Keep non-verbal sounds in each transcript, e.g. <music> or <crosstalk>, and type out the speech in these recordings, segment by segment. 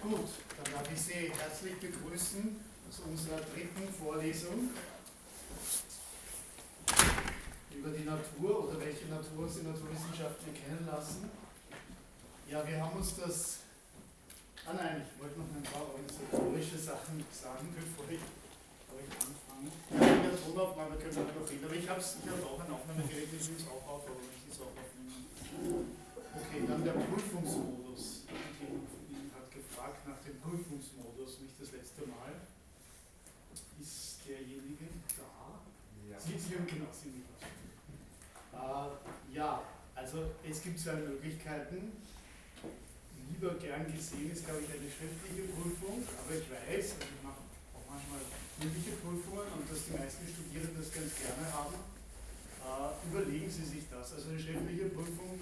Gut, dann darf ich Sie herzlich begrüßen zu unserer dritten Vorlesung über die Natur oder welche Natur uns die Naturwissenschaften kennen lassen. Ja, wir haben uns das. Ah nein, ich wollte noch ein paar organisatorische Sachen sagen, <laughs> bevor ich, bevor ich anfange. Ja, der Tonaufnahme können wir noch reden, aber ich habe ich hab auch ein Aufnahmegerät, ich es auch auf, aber ich es auch aufnehmen. Okay, dann der Prüfungsmodus. Hat gefragt nach dem Prüfungsmodus, nicht das letzte Mal. Ist derjenige da? Ja. Sie, Sie genau, Sie haben äh, Ja, also es gibt zwei Möglichkeiten. Lieber gern gesehen ist, glaube ich, eine schriftliche Prüfung, aber ich weiß, also ich mache auch manchmal mündliche Prüfungen und dass die meisten Studierenden das ganz gerne haben. Uh, überlegen Sie sich das. Also eine schriftliche Prüfung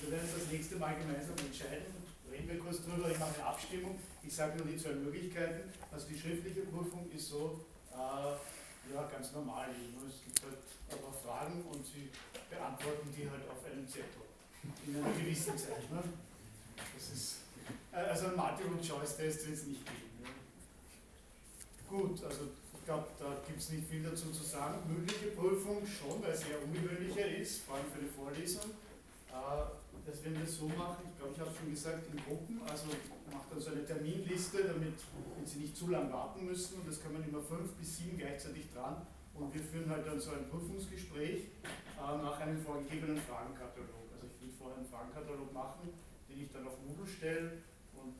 wir werden das nächste Mal gemeinsam entscheiden. Reden wir kurz drüber, ich mache eine Abstimmung. Ich sage nur die zwei Möglichkeiten. Also die schriftliche Prüfung ist so, äh, ja, ganz normal. Es gibt halt ein paar Fragen und Sie beantworten die halt auf einem Zettel. In einer gewissen Zeit. Ne? Das ist, äh, also ein Multiple-Choice-Test wird es nicht geben. Ja. Gut, also ich glaube, da gibt es nicht viel dazu zu sagen. Mündliche Prüfung schon, weil es sehr ungewöhnlicher ist, vor allem für eine Vorlesung. Äh, dass wenn wir es so machen, ich glaube, ich habe es schon gesagt, in Gruppen, also macht dann so eine Terminliste, damit Sie nicht zu lange warten müssen und das kann man immer fünf bis sieben gleichzeitig dran und wir führen halt dann so ein Prüfungsgespräch äh, nach einem vorgegebenen Fragenkatalog. Also ich will vorher einen Fragenkatalog machen, den ich dann auf Moodle stelle und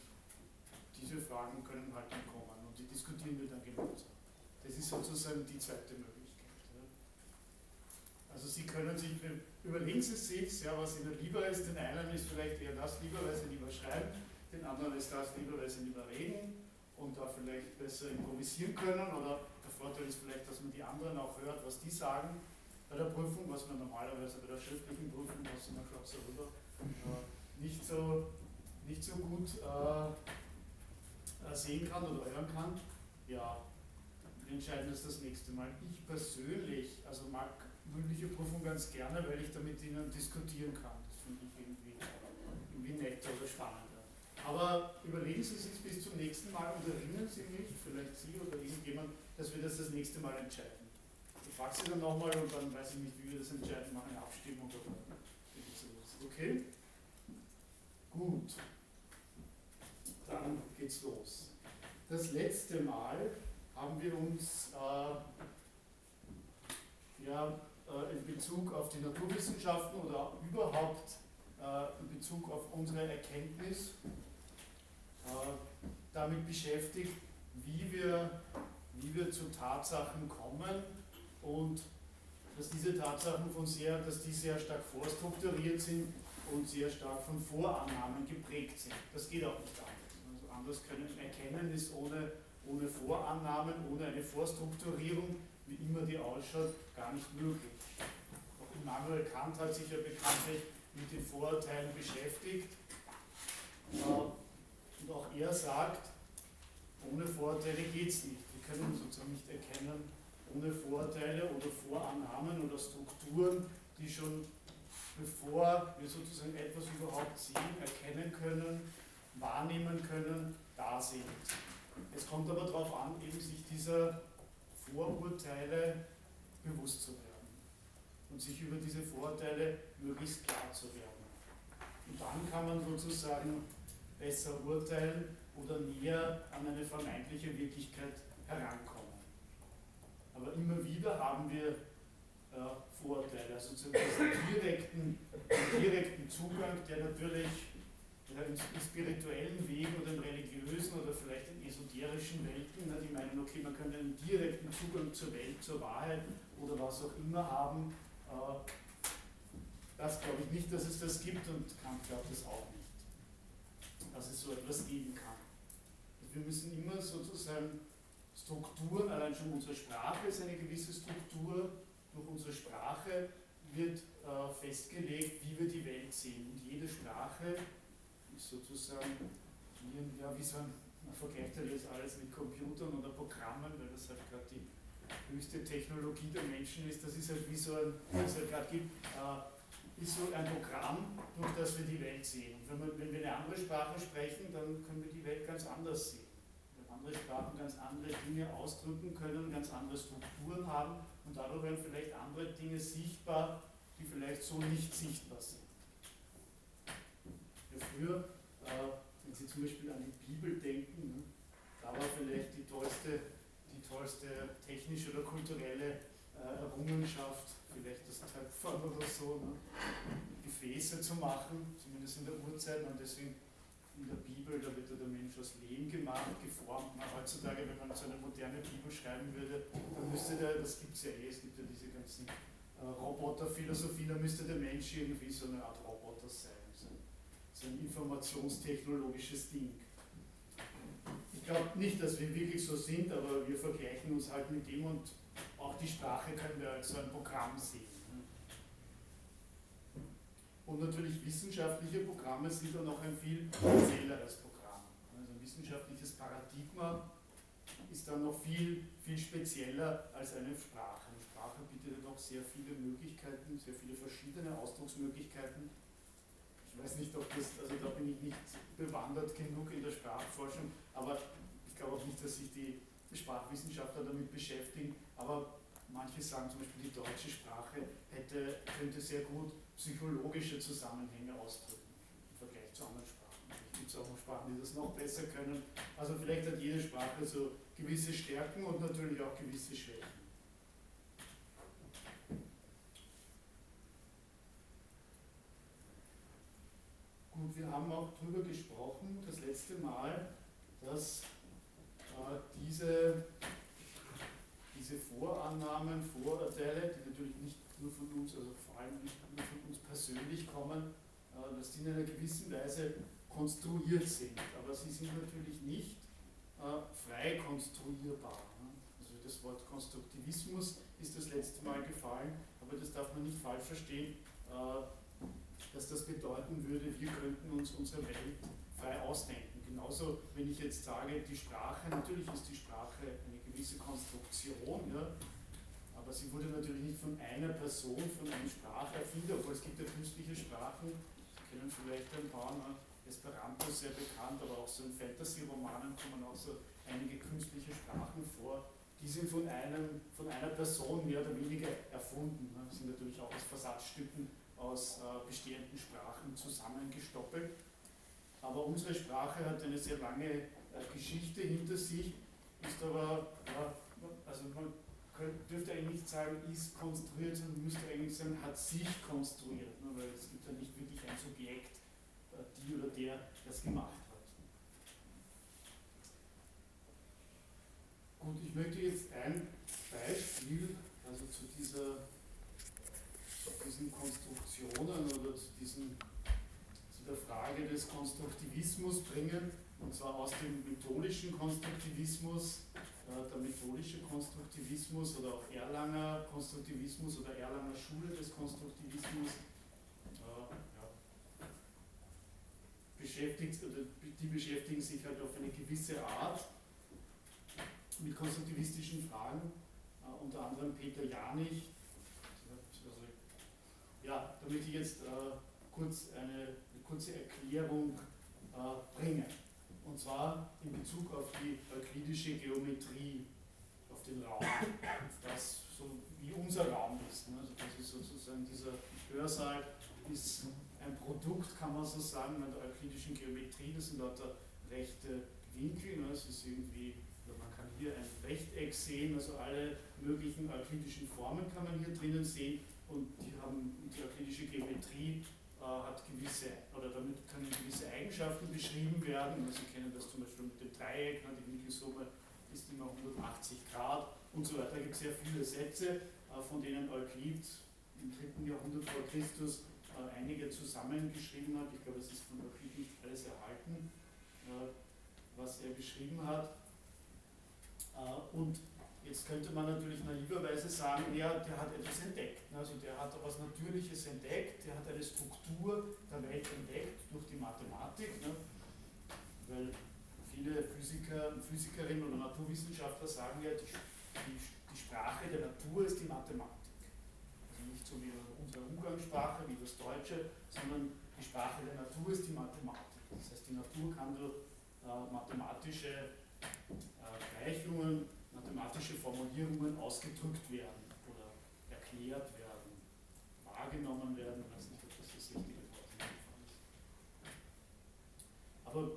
diese Fragen können halt dann kommen und die diskutieren wir dann gemeinsam. Das ist sozusagen die zweite Möglichkeit. Also Sie können sich überlegen Sie sich, ja, was Ihnen lieber ist. Den einen ist vielleicht eher das lieber, weil Sie lieber schreiben, den anderen ist das lieber, weil Sie lieber reden und da vielleicht besser improvisieren können. Oder der Vorteil ist vielleicht, dass man die anderen auch hört, was die sagen. Bei der Prüfung, was man normalerweise bei der schriftlichen Prüfung, was man schaut so rüber, äh, nicht, so, nicht so gut äh, äh, sehen kann oder hören kann. Ja, entscheiden das das nächste Mal. Ich persönlich, also mag mündliche Prüfung ganz gerne, weil ich damit Ihnen diskutieren kann. Das finde ich irgendwie, irgendwie netter oder spannender. Aber überlegen Sie sich bis zum nächsten Mal und erinnern Sie mich, vielleicht Sie oder irgendjemand, dass wir das das nächste Mal entscheiden. Ich frage Sie dann nochmal und dann weiß ich nicht, wie wir das entscheiden, machen eine Abstimmung oder sowas. Okay? Gut. Dann geht's los. Das letzte Mal haben wir uns äh, ja, in Bezug auf die Naturwissenschaften oder überhaupt äh, in Bezug auf unsere Erkenntnis äh, damit beschäftigt, wie wir, wie wir zu Tatsachen kommen und dass diese Tatsachen von sehr, dass die sehr stark vorstrukturiert sind und sehr stark von Vorannahmen geprägt sind. Das geht auch nicht anders. Also anders können erkennen ist ohne, ohne Vorannahmen, ohne eine Vorstrukturierung, wie immer die ausschaut, gar nicht möglich. Immanuel Kant hat sich ja bekanntlich mit den Vorurteilen beschäftigt. Äh, und auch er sagt, ohne Vorurteile geht es nicht. Wir können sozusagen nicht erkennen, ohne Vorurteile oder Vorannahmen oder Strukturen, die schon bevor wir sozusagen etwas überhaupt sehen, erkennen können, wahrnehmen können, da sind. Es kommt aber darauf an, eben sich dieser Vorurteile bewusst zu werden und sich über diese Vorurteile möglichst klar zu werden. Und dann kann man sozusagen besser urteilen oder näher an eine vermeintliche Wirklichkeit herankommen. Aber immer wieder haben wir äh, Vorurteile, also zu diesem direkten, direkten Zugang, der natürlich ja, im, spirituellen Weg oder im religiösen oder vielleicht in esoterischen Welten, die meinen, okay, man könnte einen direkten Zugang zur Welt, zur Wahrheit oder was auch immer haben, äh, das glaube ich nicht, dass es das gibt und Kant glaubt es auch nicht, dass es so etwas geben kann. Wir müssen immer sozusagen Strukturen, allein schon unsere Sprache ist eine gewisse Struktur, durch unsere Sprache wird äh, festgelegt, wie wir die Welt sehen. Und jede Sprache ist sozusagen wie, ja, wie so ein, man vergleicht ja jetzt alles mit Computern oder Programmen, weil das halt gerade die höchste Technologie der Menschen ist, das ist halt wie so ein, wie es halt gerade gibt, äh, ist so ein Programm, durch das wir die Welt sehen. Und wenn, wir, wenn wir eine andere Sprache sprechen, dann können wir die Welt ganz anders sehen. Wenn andere Sprachen ganz andere Dinge ausdrücken können, ganz andere Strukturen haben und dadurch werden vielleicht andere Dinge sichtbar, die vielleicht so nicht sichtbar sind. Ja, früher, äh, wenn Sie zum Beispiel an die Bibel denken, ne, da war vielleicht die tollste, die tollste technische oder kulturelle äh, Errungenschaft, vielleicht das Töpfern oder so, ne? Gefäße zu machen, zumindest in der Urzeit. Und deswegen in der Bibel, da wird ja der Mensch aus Lehm gemacht, geformt. Na, heutzutage, wenn man so eine moderne Bibel schreiben würde, dann müsste der, das gibt es ja eh, es gibt ja diese ganzen äh, Roboterphilosophie, da müsste der Mensch irgendwie so eine Art Roboter sein. So, ein informationstechnologisches Ding. Ich glaube nicht, dass wir wirklich so sind, aber wir vergleichen uns halt mit dem und auch die Sprache können wir als so ein Programm sehen. Und natürlich wissenschaftliche Programme sind dann auch ein viel spezielleres Programm. Also ein wissenschaftliches Paradigma ist dann noch viel, viel spezieller als eine Sprache. Eine Sprache bietet doch sehr viele Möglichkeiten, sehr viele verschiedene Ausdrucksmöglichkeiten. Ich weiß nicht, ob das, also da bin ich nicht bewandert genug in der Sprachforschung, aber ich glaube auch nicht, dass sich die Sprachwissenschaftler damit beschäftigen, aber manche sagen zum Beispiel, die deutsche Sprache hätte, könnte sehr gut psychologische Zusammenhänge ausdrücken im Vergleich zu anderen Sprachen. Es gibt auch Sprachen, die das noch besser können. Also vielleicht hat jede Sprache so gewisse Stärken und natürlich auch gewisse Schwächen. Gut, wir haben auch darüber gesprochen, das letzte Mal, dass äh, diese diese Vorannahmen, Vorurteile, die natürlich nicht nur von uns, also vor allem nicht nur von uns persönlich kommen, äh, dass die in einer gewissen Weise konstruiert sind. Aber sie sind natürlich nicht äh, frei konstruierbar. Ne? Also das Wort Konstruktivismus ist das letzte Mal gefallen, aber das darf man nicht falsch verstehen, äh, dass das bedeuten würde, wir könnten uns unsere Welt frei ausdenken. Genauso, wenn ich jetzt sage, die Sprache, natürlich ist die Sprache eine gewisse Konstruktion, ja, aber sie wurde natürlich nicht von einer Person, von einem Spracherfinder, obwohl es gibt ja künstliche Sprachen, Sie kennen vielleicht ein paar, ne? Esperanto ist sehr bekannt, aber auch so in Fantasy-Romanen kommen auch so einige künstliche Sprachen vor, die sind von, einem, von einer Person mehr oder weniger erfunden. Ne? sind natürlich auch aus Versatzstücken aus äh, bestehenden Sprachen zusammengestoppelt. Aber unsere Sprache hat eine sehr lange äh, Geschichte hinter sich ist aber, also man dürfte eigentlich nicht sagen, ist konstruiert, sondern müsste eigentlich sagen, hat sich konstruiert, ne, weil es gibt ja nicht wirklich ein Subjekt, äh, die oder der das gemacht hat. Gut, ich möchte jetzt ein Beispiel, also zu dieser zu diesen Konstruktionen oder zu, diesen, zu der Frage des Konstruktivismus bringen und zwar aus dem methodischen Konstruktivismus, äh, der methodische Konstruktivismus oder auch Erlanger Konstruktivismus oder Erlanger Schule des Konstruktivismus äh, beschäftigt, oder die beschäftigen sich halt auf eine gewisse Art mit konstruktivistischen Fragen, äh, unter anderem Peter Janich. Ja, da möchte ich jetzt äh, kurz eine, eine kurze Erklärung äh, bringen und zwar in Bezug auf die euklidische Geometrie, auf den Raum, das so wie unser Raum ist. Ne? Also das ist sozusagen dieser Hörsaal ist ein Produkt, kann man so sagen, der euklidischen Geometrie, das sind lauter rechte Winkel, ne? es ist irgendwie, man kann hier ein Rechteck sehen, also alle möglichen euklidischen Formen kann man hier drinnen sehen und die haben euklidische Geometrie äh, hat gewisse, oder damit können gewisse Eigenschaften beschrieben werden. Sie kennen das zum Beispiel mit dem Dreieck, ne, die Winkelsumme ist immer 180 Grad und so weiter. Da gibt es sehr viele Sätze, äh, von denen Euklid im dritten Jahrhundert vor Christus äh, einige zusammengeschrieben hat. Ich glaube, es ist von Euklid nicht alles erhalten, was er geschrieben hat. Und Jetzt könnte man natürlich naiverweise sagen, ja, der hat etwas entdeckt. Also der hat etwas Natürliches entdeckt, der hat eine Struktur der Welt entdeckt durch die Mathematik. Ne? Weil viele Physiker, Physikerinnen oder Naturwissenschaftler sagen ja, die, die, die Sprache der Natur ist die Mathematik. Also nicht so wie unsere Umgangssprache, wie das Deutsche, sondern die Sprache der Natur ist die Mathematik. Das heißt, die Natur kann durch äh, mathematische äh, Gleichungen, mathematische Formulierungen ausgedrückt werden oder erklärt werden, wahrgenommen werden. Weiß nicht, ob das das richtige Wort ist. Aber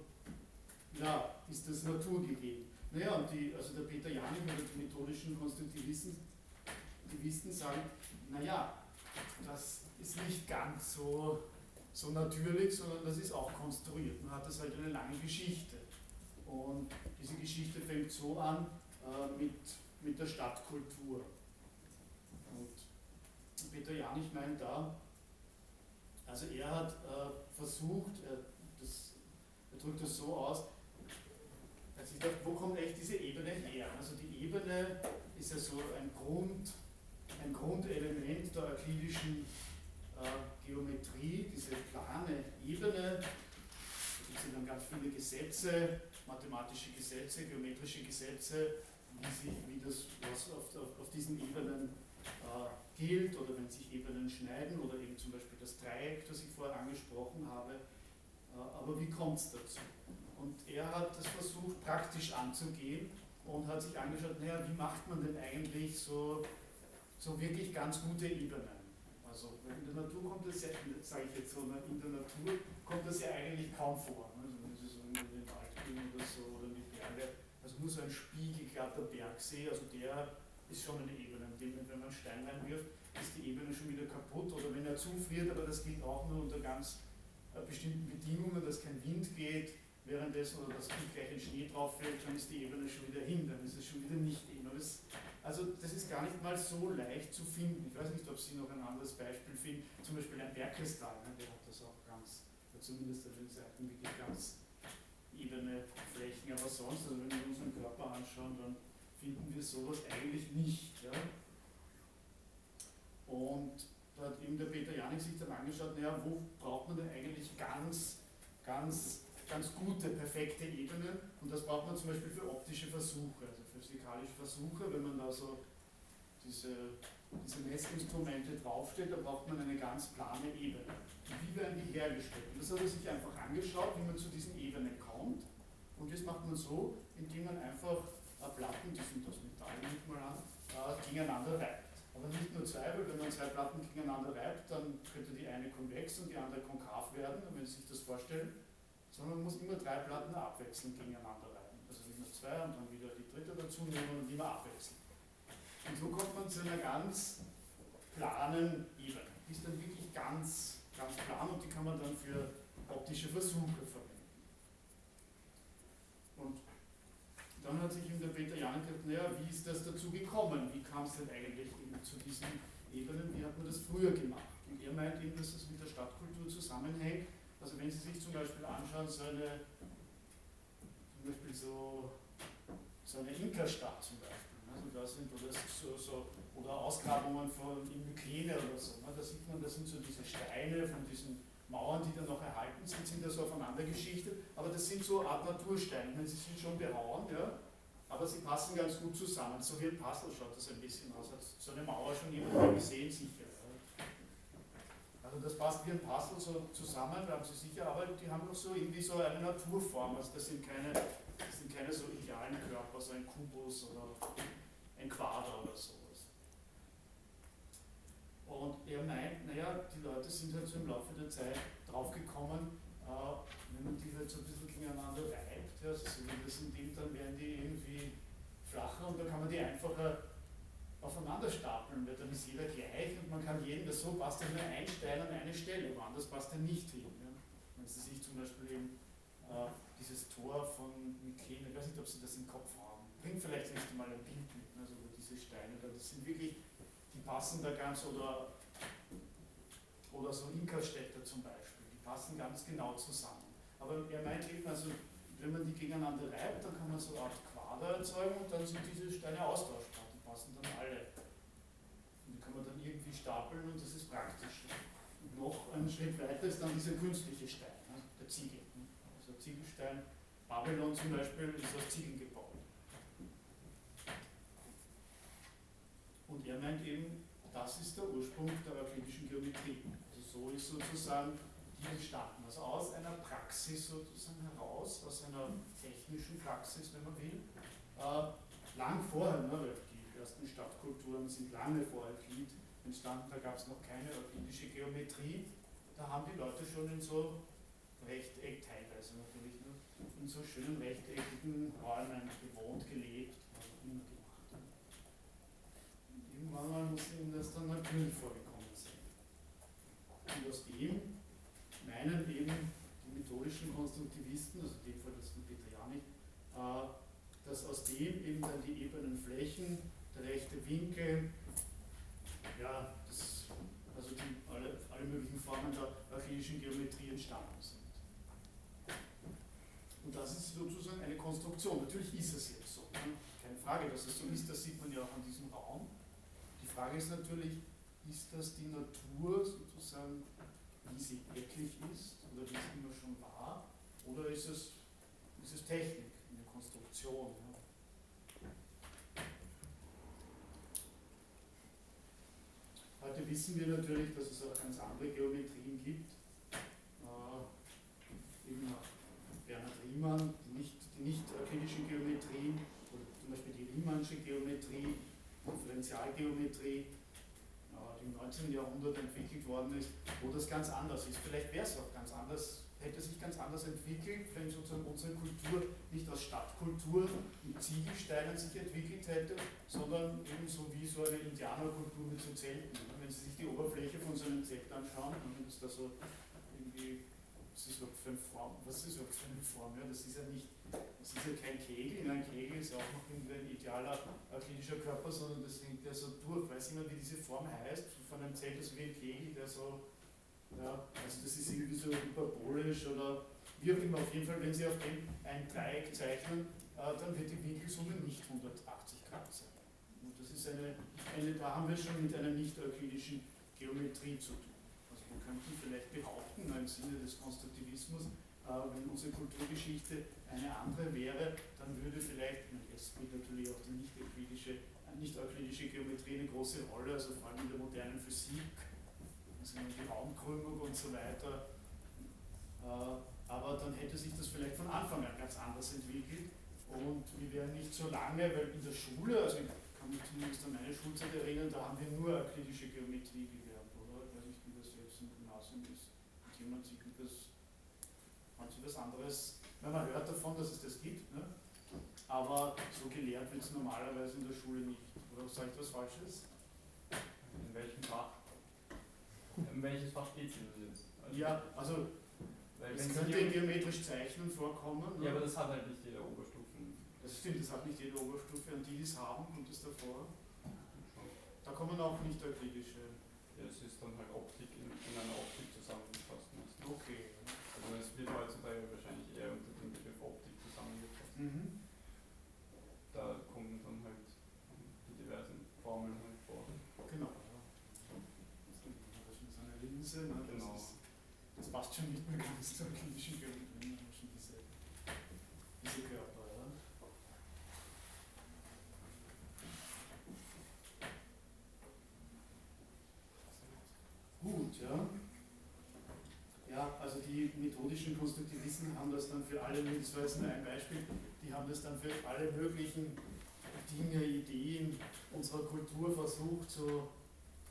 ja, ist das naturgegeben. Naja, und die, also der Peter Janik oder die methodischen Konstruktivisten sagen, naja, das ist nicht ganz so, so natürlich, sondern das ist auch konstruiert. Man hat das halt eine lange Geschichte. Und diese Geschichte fängt so an äh, mit, mit der Stadtkultur. Und Peter Janich meint da, also er hat äh, versucht, er, das, er drückt das so aus, also ich dachte, wo kommt echt diese Ebene her? Also die Ebene ist ja so ein Grund, ein Grundelement der euklidischen äh, Geometrie, diese plane Ebene. Da gibt es dann ganz viele Gesetze, mathematische Gesetze, geometrische Gesetze, wie, sich, wie das, was auf, auf, auf diesen Ebenen äh, gilt oder wenn sich Ebenen schneiden oder eben zum Beispiel das Dreieck, das ich vorher angesprochen habe. Äh, aber wie kommt es dazu? Und er hat das versucht praktisch anzugehen und hat sich angeschaut, naja, wie macht man denn eigentlich so, so wirklich ganz gute Ebenen? Also in der Natur kommt das ja, sage ich jetzt so, ne, in der Natur kommt das ja eigentlich kaum vor. Ne? Also wenn Sie so in den Wald gehen oder so oder in die Berge, also nur so ein spiegelglatter Bergsee, also der ist schon eine Ebene. Wenn man einen Stein reinwirft, ist die Ebene schon wieder kaputt oder wenn er zufriert, aber das gilt auch nur unter ganz äh, bestimmten Bedingungen, dass kein Wind geht, währenddessen oder dass gleich ein Schnee drauf fällt, dann ist die Ebene schon wieder hin, dann ist es schon wieder nicht Ebene. Also das ist gar nicht mal so leicht zu finden. Ich weiß nicht, ob Sie noch ein anderes Beispiel finden, zum Beispiel ein Bergkristall, ne, der hat das auch ganz, zumindest an den Seiten wirklich ganz ebene Flächen, aber sonst, also wenn wir unseren Körper anschauen, dann finden wir sowas eigentlich nicht. Ja? Und da hat eben der Peter Janik sich dann angeschaut, naja, wo braucht man denn eigentlich ganz, ganz ganz gute, perfekte Ebenen und das braucht man zum Beispiel für optische Versuche, also für physikalische Versuche, wenn man da so diese, diese Messinstrumente draufsteht, da braucht man eine ganz plane Ebene. Wie werden die hergestellt? Und das hat er sich einfach angeschaut, wie man zu diesen Ebenen kommt und das macht man so, indem man einfach Platten, die sind aus Metall, nicht mal an, äh, gegeneinander reibt. Aber nicht nur zwei, weil wenn man zwei Platten gegeneinander reibt, dann könnte die eine konvex und die andere konkav werden, wenn Sie sich das vorstellen sondern man muss immer drei Platten abwechselnd gegeneinander reiben. Also immer zwei und dann wieder die dritte dazu nehmen und immer abwechseln. Und so kommt man zu einer ganz planen Ebene. Die ist dann wirklich ganz, ganz plan und die kann man dann für optische Versuche verwenden. Und dann hat sich eben der Peter Jan gesagt, naja, wie ist das dazu gekommen? Wie kam es denn eigentlich eben zu diesen Ebenen? Wie hat man das früher gemacht? Und er meint eben, dass das mit der Stadtkultur zusammenhängt, also wenn Sie sich zum Beispiel anschauen, so eine, zum Beispiel so, so eine Inka-Stadt zum Beispiel, also da sind oder, so, so, oder Ausgrabungen von in Myklene oder so, ne, da sieht man, das sind so diese Steine von diesen Mauern, die dann noch erhalten sind, sind da so aufeinander geschichtet, aber das sind so Art Natursteine, sie sind schon behauen, ja, aber sie passen ganz gut zusammen. So wie ein Puzzle schaut das ein bisschen aus. Hat so eine Mauer schon jemand gesehen, sicher. Also das passt wie ein Puzzle so zusammen, da haben Sie sicher, aber die haben doch so irgendwie so eine Naturform. Also das sind keine, das sind keine so idealen Körper, so ein Kubus oder ein Quader oder sowas. Und er meint, naja, die Leute sind halt so im Laufe der Zeit draufgekommen, äh, wenn man die halt so ein bisschen gegeneinander reibt, ja, so wie das in dem, dann werden die irgendwie flacher und dann kann man die einfacher aufeinander stapeln, weil dann ist jeder gleich und man kann jeden, das so passt ja nur ein Stein an eine Stelle, woanders passt er nicht hin. Ja. Wenn Sie sich zum Beispiel eben äh, dieses Tor von Mykene, ich weiß nicht, ob Sie das im Kopf haben, bringt vielleicht nicht mal ein Bild mit, also diese Steine da, das sind wirklich, passen da ganz, oder, oder so Inka-Städte zum Beispiel, die passen ganz genau zusammen. Aber er meint eben, also wenn man die gegeneinander reibt, dann kann man so eine Art Quader erzeugen und dann sind diese Steine austauschbar passen dann alle. Und die kann man dann irgendwie stapeln und das ist praktisch. Und noch einen Schritt weiter ist dann dieser künstliche Stein, ne, der Ziegel. Also Ziegelstein, Babylon zum Beispiel ist aus Ziegeln gebaut. Und er meint eben, da das ist der Ursprung der euklidischen Geometrie. Also so ist sozusagen die entstanden. Also aus einer Praxis sozusagen heraus, aus einer technischen Praxis, wenn man will, äh, lang vorher, ne, weil die ersten Stadtkulturen sind lange vor Euklid entstanden, da gab es noch keine euklidische Geometrie, da haben die Leute schon in so Rechteck teilweise natürlich, ne, in so schönen rechteckigen Räumen gewohnt, gelebt, was immer. Irgendwann mal muss ihnen das dann natürlich vorgekommen sein. Und aus dem meinen eben die methodischen Konstruktivisten, also in dem Fall das von Petriani, äh, dass aus dem eben dann die ebenen Flächen, der rechte Winkel, ja, das, also die, alle, alle möglichen Formen der euklidischen Geometrie entstanden sind. Und das ist sozusagen eine Konstruktion. Natürlich ist es jetzt so. Ne? Keine Frage, dass es so ist, das sieht man ja auch an diesem Raum. Die Frage ist natürlich, ist das die Natur sozusagen, wie sie wirklich ist oder wie sie immer schon war, oder ist es, ist es Technik, eine Konstruktion? Ja? Heute wissen wir natürlich, dass es auch ganz andere Geometrien gibt. Äh, eben Bernhard Riemann, die nicht, die nicht euklidische Geometrie, oder zum Beispiel die Riemannsche Geometrie, Differentialgeometrie, äh, die im 19. Jahrhundert entwickelt worden ist, wo das ganz anders ist. Vielleicht wäre es auch ganz anders hätte sich ganz anders entwickelt, wenn sozusagen unsere Kultur nicht aus Stadtkultur mit Ziegelsteinen sich entwickelt hätte, sondern eben so wie so eine Indianerkultur mit so Zelten. Wenn Sie sich die Oberfläche von so einem Zelt anschauen, dann ist da so irgendwie, was ist überhaupt für eine Form? Was ist überhaupt für eine Form? Ja, das ist ja nicht, das ist ja kein Kegel, ein Kegel ist auch noch ein idealer euklidischer Körper, sondern das hängt ja so durch. Weiß jemand, wie diese Form heißt? Von einem Zelt, das wie ein Kegel, der so ja, also das ist irgendwie so hyperbolisch oder wie auch immer. Auf jeden Fall, wenn Sie auf dem ein Dreieck zeichnen, äh, dann wird die Winkelsumme nicht 180 Grad sein. Und das ist eine, eine, da haben wir schon mit einer nicht-euklidischen Geometrie zu tun. Man könnte vielleicht behaupten, im Sinne des Konstruktivismus, äh, wenn unsere Kulturgeschichte eine andere wäre, dann würde vielleicht, jetzt spielt natürlich auch die nicht-euklidische nicht Geometrie eine große Rolle, also vor allem in der modernen Physik also die Raumkrümmung und so weiter. Äh, aber dann hätte sich das vielleicht von Anfang an ganz anders entwickelt und wir wären nicht so lange, weil in der Schule, also ich kann mich zumindest an meine Schulzeit erinnern, da haben wir nur euklidische Geometrie gelernt, oder? Ich weiß nicht, wie das jetzt im Gymnasium ist. Jemand sieht das, haben Sie was anderes? man hört davon, dass es das gibt, ne? aber so gelehrt wird es normalerweise in der Schule nicht. Oder sage ich was Falsches? In welchem Fach? In welches Fach geht es jetzt? Also ja, also weil es könnte in geometrisch Zeichnen vorkommen. Ja, aber das hat halt nicht jede Oberstufe. Das stimmt, das hat nicht jede Oberstufe. Und die, die es haben, kommt es davor. Da kommen auch nicht euklidische. Ja, es ist dann halt Optik in, in einer Optik. Okay. Also es wird heutzutage wahrscheinlich eher unter dem Begriff Optik zusammengefasst. Mhm. Da kommen dann halt die diversen Formeln halt vor. Genau. Linse, ne? genau. das, ist, das passt schon nicht mehr ganz zur klinischen Geometrie, schon diese, diese Körper. Ja? Gut, ja. Ja, also methodischen Konstruktivisten haben das dann für alle, das war jetzt nur ein Beispiel, die haben das dann für alle möglichen Dinge, Ideen unserer Kultur versucht, so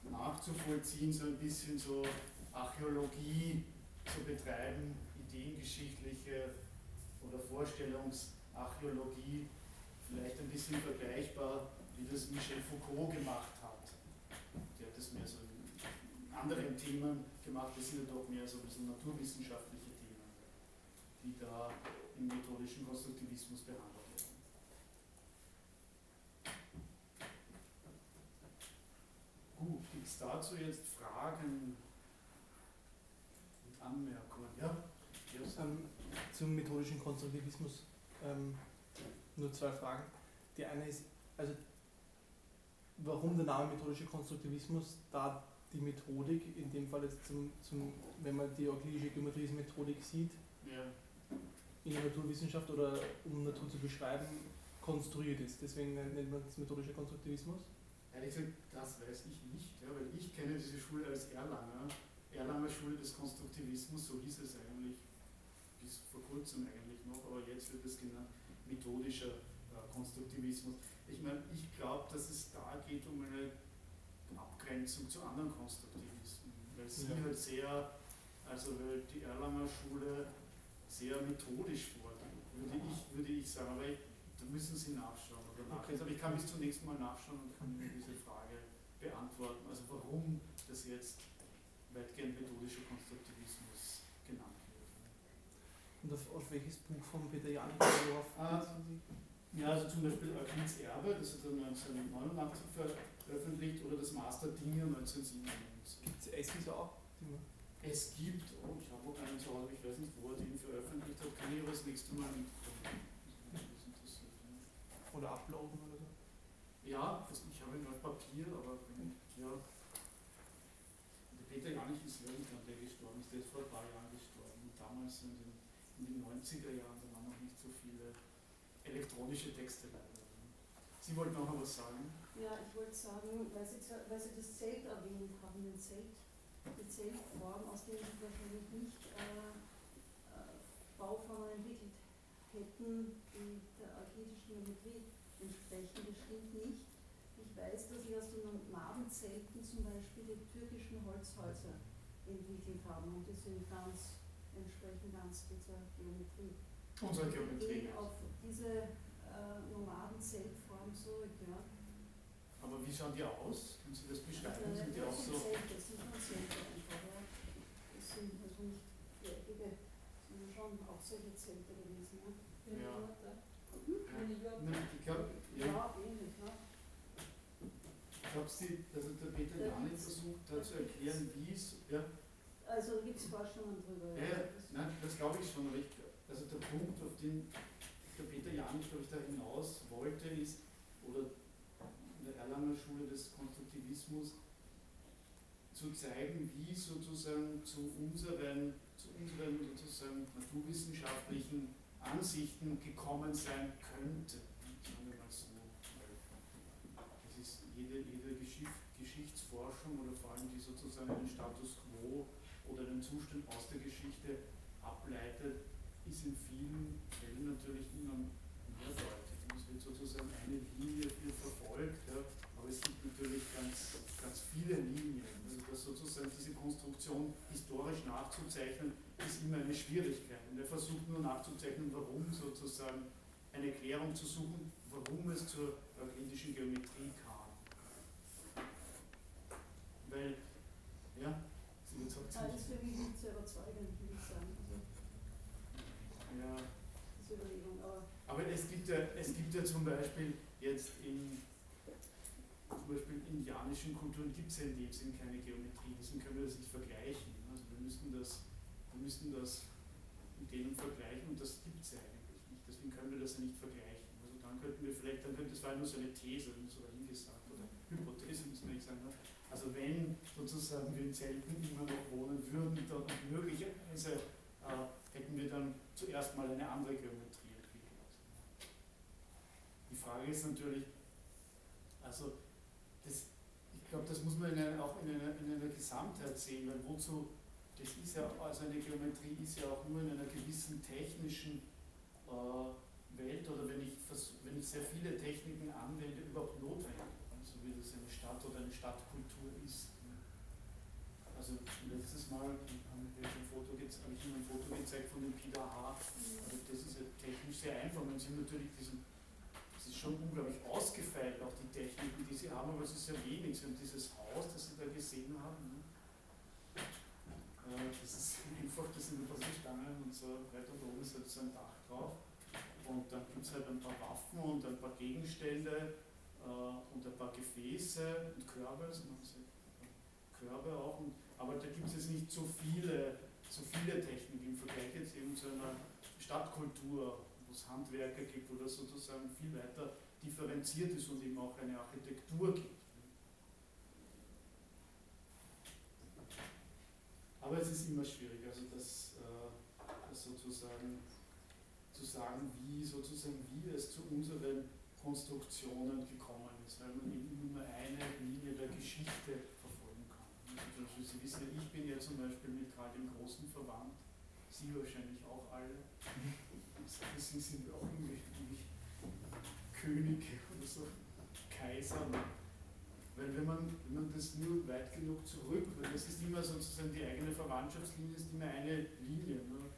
nachzuvollziehen, so ein bisschen so Archäologie zu betreiben, ideengeschichtliche oder Vorstellungsarchäologie, vielleicht ein bisschen vergleichbar, wie das Michel Foucault gemacht hat. Der hat das mehr so in anderen Themen gemacht, das sind ja doch mehr so ein bisschen naturwissenschaftliche Themen, die da im methodischen Konstruktivismus behandelt werden. Gut, gibt es dazu jetzt Fragen und Anmerkungen? Ja? Ähm, zum methodischen Konstruktivismus ähm, nur zwei Fragen. Die eine ist, also warum der Name methodischer Konstruktivismus, da die Methodik, in dem Fall jetzt zum, zum wenn man die euklidische Geometrie Methodik sieht, ja. In der Naturwissenschaft oder um Natur zu beschreiben, konstruiert ist. Deswegen nennt man es methodischer Konstruktivismus. Ehrlich gesagt, das weiß ich nicht, ja, weil ich kenne diese Schule als Erlanger. Erlanger Schule des Konstruktivismus, so hieß es eigentlich bis vor kurzem eigentlich noch, aber jetzt wird es genannt methodischer äh, Konstruktivismus. Ich meine, ich glaube, dass es da geht um eine Abgrenzung zu anderen Konstruktivismen, weil sie ja. halt sehr, also weil die Erlanger Schule sehr methodisch vorgeht, würde ich, würde ich sagen, aber ich, da müssen Sie nachschauen oder nachlesen. Aber ich kann bis zum nächsten Mal nachschauen und kann Ihnen diese Frage beantworten. Also warum das jetzt weitgehend methodischer Konstruktivismus genannt wird. Und auf, auf welches Buch von Peter Janik ah, Ja, also zum Beispiel Euklins Erbe, das hat er 1989 veröffentlicht, oder das Master Dinge 1997. Gibt es Essays auch? Es gibt, oh, ich habe auch einen zu Hause, ich weiß nicht, wo er den veröffentlicht hat, kann ich aber das nächste Mal mitkommen. Oder uploaden oder so? Ja, ich habe ihn auf Papier, aber ja. Der Peter Janich ist irgendwann der gestorben ist, der ist vor ein paar Jahren gestorben. Und damals in den, in den 90er Jahren, da waren noch nicht so viele elektronische Texte leider. Sie wollten auch noch was sagen? Ja, ich wollte sagen, weil Sie, weil Sie das Zelt erwähnt haben, den Zelt, die Zeltform, aus der Sie wahrscheinlich nicht äh, äh, Bauformen entwickelt hätten, die der archätischen Geometrie entsprechen. Das stimmt nicht. Ich weiß, dass sie aus den Nomadenzelten zum Beispiel die türkischen Holzhäuser entwickelt haben und die sind ganz, entsprechend ganz dieser Geometrie. Unsere Geometrie. Gehen auf diese äh, Nomadenzeltform zurück. Aber wie schauen die aus? Können Sie das beschreiben? Also, sind die auch so? Das sind schon Zelte einfach, ja. Das sind also nicht viereckige, sondern schon auch solche Zelte gewesen, ja. Ja. Ich glaube, ja. ja, ähnlich, ne? Ich glaube, also der Peter da Janik versucht hat zu erklären, wie es. Ja. Also gibt es Forschungen drüber. Ja, ja, nein, das glaube ich schon, aber ich, also der Punkt, auf den der Peter Janik, glaube ich, da hinaus wollte, ist, oder der Erlanger Schule des Konstruktivismus, zu zeigen, wie sozusagen zu unseren, zu unseren sozusagen naturwissenschaftlichen Ansichten gekommen sein könnte. Das ist jede, jede Geschicht, Geschichtsforschung oder vor allem die sozusagen den Status quo oder den Zustand aus der Geschichte ableitet, ist in vielen Fällen natürlich immer mehrdeutig. Es wird sozusagen eine Linie hier verfolgt, ja, aber es gibt natürlich ganz, ganz viele Linien. Also dass sozusagen Konstruktion historisch nachzuzeichnen, ist immer eine Schwierigkeit. Und er versucht nur nachzuzeichnen, warum sozusagen eine Erklärung zu suchen, warum es zur euklidischen Geometrie kam. Weil, ja, Sie überzeugt ah, Das ist für mich nicht sehr überzeugend, würde ich sagen. Also, ja. Überlegung, aber. Aber es gibt ja, es gibt ja zum Beispiel jetzt in zum Beispiel in indianischen Kulturen gibt es ja in dem Sinn keine Geometrie, deswegen können wir das nicht vergleichen. Also wir müssten das wir müssten das mit denen vergleichen und das gibt es ja eigentlich nicht. Deswegen können wir das ja nicht vergleichen. Also dann könnten wir vielleicht, dann könnte es war nur so eine These, so dahingesagt, oder Hypothese muss man nicht sagen. Ne? Also wenn sozusagen wir in Zelten immer noch wohnen würden, dann möglicherweise äh, hätten wir dann zuerst mal eine andere Geometrie entwickelt. Die Frage ist natürlich, also das, ich glaube, das muss man in einer, auch in einer, in einer Gesamtheit sehen, weil wozu das ist ja, also eine Geometrie ist ja auch nur in einer gewissen technischen äh, Welt oder wenn ich, wenn ich sehr viele Techniken anwende, überhaupt notwendig. So wie das eine Stadt oder eine Stadtkultur ist. Also letztes Mal habe ich ein Foto, habe ich Ihnen ein Foto gezeigt von dem Pida H. Also das ist ja technisch sehr einfach. Man sieht natürlich diesen, das ist schon unglaublich ausgefeilt, auch die Techniken, die sie haben, aber es ist sehr wenig. Sie haben dieses Haus, das Sie da gesehen haben. Ne? das ist <laughs> einfach, das sind ein paar Stangen und so weiter und oben ist halt so ein Dach drauf. Und dann gibt es halt ein paar Waffen und ein paar Gegenstände äh, und ein paar Gefäße und Körbe, Körbe auch. Aber da gibt es jetzt nicht so viele, so viele Techniken im Vergleich jetzt eben zu einer Stadtkultur, es Handwerker gibt, wo das sozusagen viel weiter differenziert ist und eben auch eine Architektur gibt. Aber es ist immer schwierig, also das, äh, das sozusagen zu sagen, wie sozusagen wie es zu unseren Konstruktionen gekommen ist, weil man eben nur eine Linie der Geschichte verfolgen kann. Also Sie wissen ja, ich bin ja zum Beispiel mit Karl dem Großen verwandt, Sie wahrscheinlich auch alle. Deswegen sind auch irgendwie Könige oder so, Kaiser. Weil wenn man, wenn man das nur weit genug zurück, weil das ist immer sozusagen die eigene Verwandtschaftslinie, ist immer eine Linie. Ne?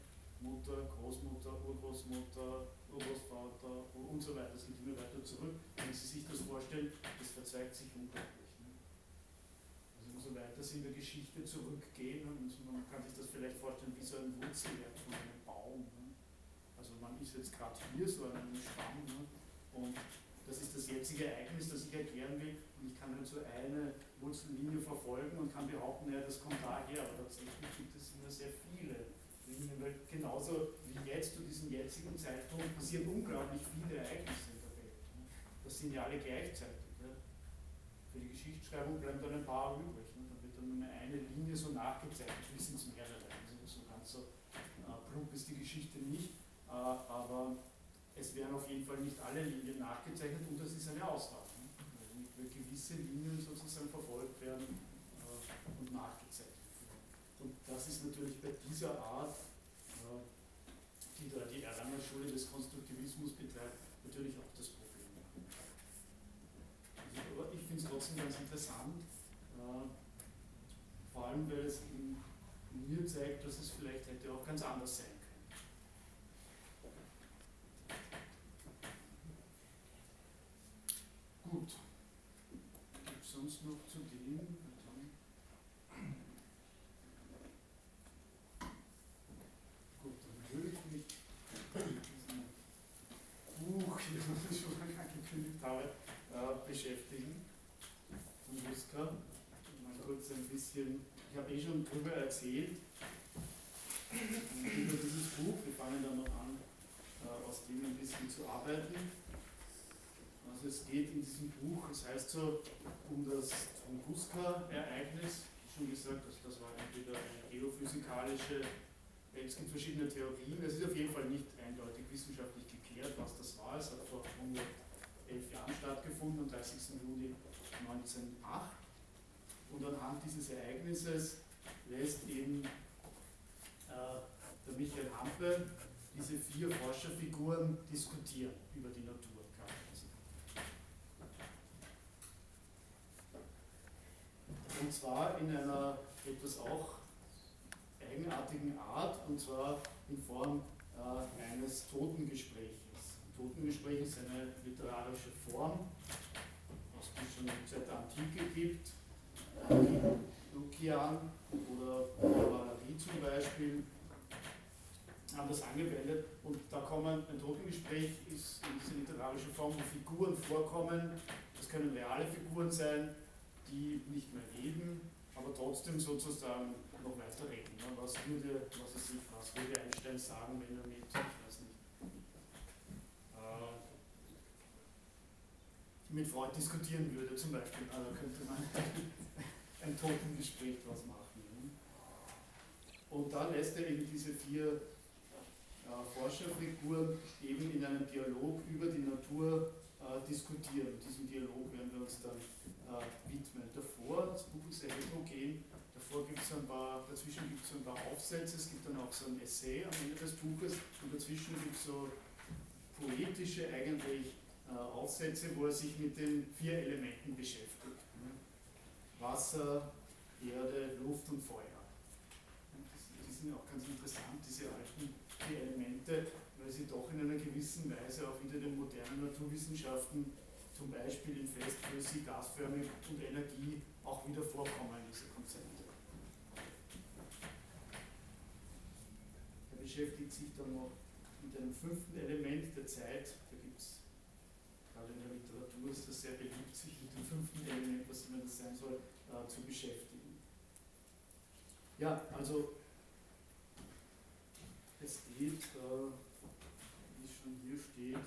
Mutter, Großmutter, Urgroßmutter, Urgroßvater und so weiter, das geht immer weiter zurück. Wenn Sie sich das vorstellen, das verzweigt sich unglaublich. Ne? Also umso weiter Sie in der Geschichte zurückgehen, und man kann sich das vielleicht vorstellen wie so ein Wurzelwerk von einem Baum. Ne? Also man ist jetzt gerade hier so an einem Stamm ne? und das ist das jetzige Ereignis, das ich erklären will. Und ich kann halt so eine Wurzellinie verfolgen und kann behaupten, ja, das kommt daher, aber tatsächlich gibt es immer sehr viele Linien, weil genauso wie jetzt zu diesem jetzigen Zeitpunkt passieren unglaublich viele Ereignisse in der Welt. Das sind ja alle gleichzeitig. Ja. Für die Geschichtsschreibung bleiben dann ein paar übrig. Ne. Da wird dann nur eine Linie so nachgezeichnet, wie sind es mehrere. Also so ganz so äh, plump ist die Geschichte nicht, aber es werden auf jeden Fall nicht alle Linien nachgezeichnet und das ist eine Ausnahme, ne? weil gewisse Linien sozusagen verfolgt werden äh, und nachgezeichnet werden. Und das ist natürlich bei dieser Art, äh, die da die Erlanger Schule des Konstruktivismus betreibt, natürlich auch das Problem. Also, aber ich finde es trotzdem ganz interessant, äh, vor allem weil es mir zeigt, dass es vielleicht hätte auch ganz anders sein Gut. Gibt es sonst noch zu dem? Gut, dann würde ich mich mit diesem Das ich schon angekündigt habe, äh, beschäftigen. Von Muska. Mal kurz ein bisschen, ich habe eh schon darüber erzählt, über dieses Buch. Wir fangen dann noch an, äh, aus dem ein bisschen zu arbeiten. Also es geht in diesem Buch, es heißt so, um das Tunguska-Ereignis, schon gesagt, dass das war entweder eine geophysikalische, es gibt verschiedene Theorien, es ist auf jeden Fall nicht eindeutig wissenschaftlich geklärt, was das war. Es hat vor 111 Jahren stattgefunden, am 30. Juli 1908. Und anhand dieses Ereignisses lässt eben äh, der Michael Hampe diese vier Forscherfiguren diskutieren über die Natur. Und zwar in einer etwas auch eigenartigen Art, und zwar in Form äh, eines Totengespräches. Totengespräch ist eine literarische Form, was es schon seit der Antike gibt. Lukian oder Barbari zum Beispiel haben das angewendet und da kommen, ein Totengespräch ist in dieser literarischen Form, wo Figuren vorkommen, das können reale Figuren sein, die nicht mehr leben, aber trotzdem sozusagen noch weiter reden. Ne? Was würde, was ist was würde Einstein sagen, wenn er mit, ich weiß nicht, äh, mit Freud diskutieren würde zum Beispiel. Also könnte man <laughs> ein Totengespräch draus machen. Ne? Und dann lässt er eben diese vier äh, Forscherfiguren eben in einem Dialog über die Natur äh, diskutieren. Diesem Dialog werden wir uns dann äh, widmen. Davor, das Buch ist sehr heterogen, davor gibt es ein paar, dazwischen gibt es ein paar Aufsätze, es gibt dann auch so ein Essay am Ende des Buches und dazwischen gibt es so poetische eigentlich Aufsätze, wo er sich mit den vier Elementen beschäftigt. Ne? Wasser, Erde, Luft und Feuer. die sind auch ganz interessant, diese alten vier Elemente, weil sie doch in einer gewissen Weise auch wieder den modernen Naturwissenschaften, zum Beispiel in festflüssig, gasförmig und Energie, auch wieder vorkommen, diese Konzepte. Er beschäftigt sich dann noch mit einem fünften Element der Zeit. Da gibt es, gerade in der Literatur ist das sehr beliebt, sich mit dem fünften Element, was immer das sein soll, äh, zu beschäftigen. Ja, also es geht. Äh, schon hier steht,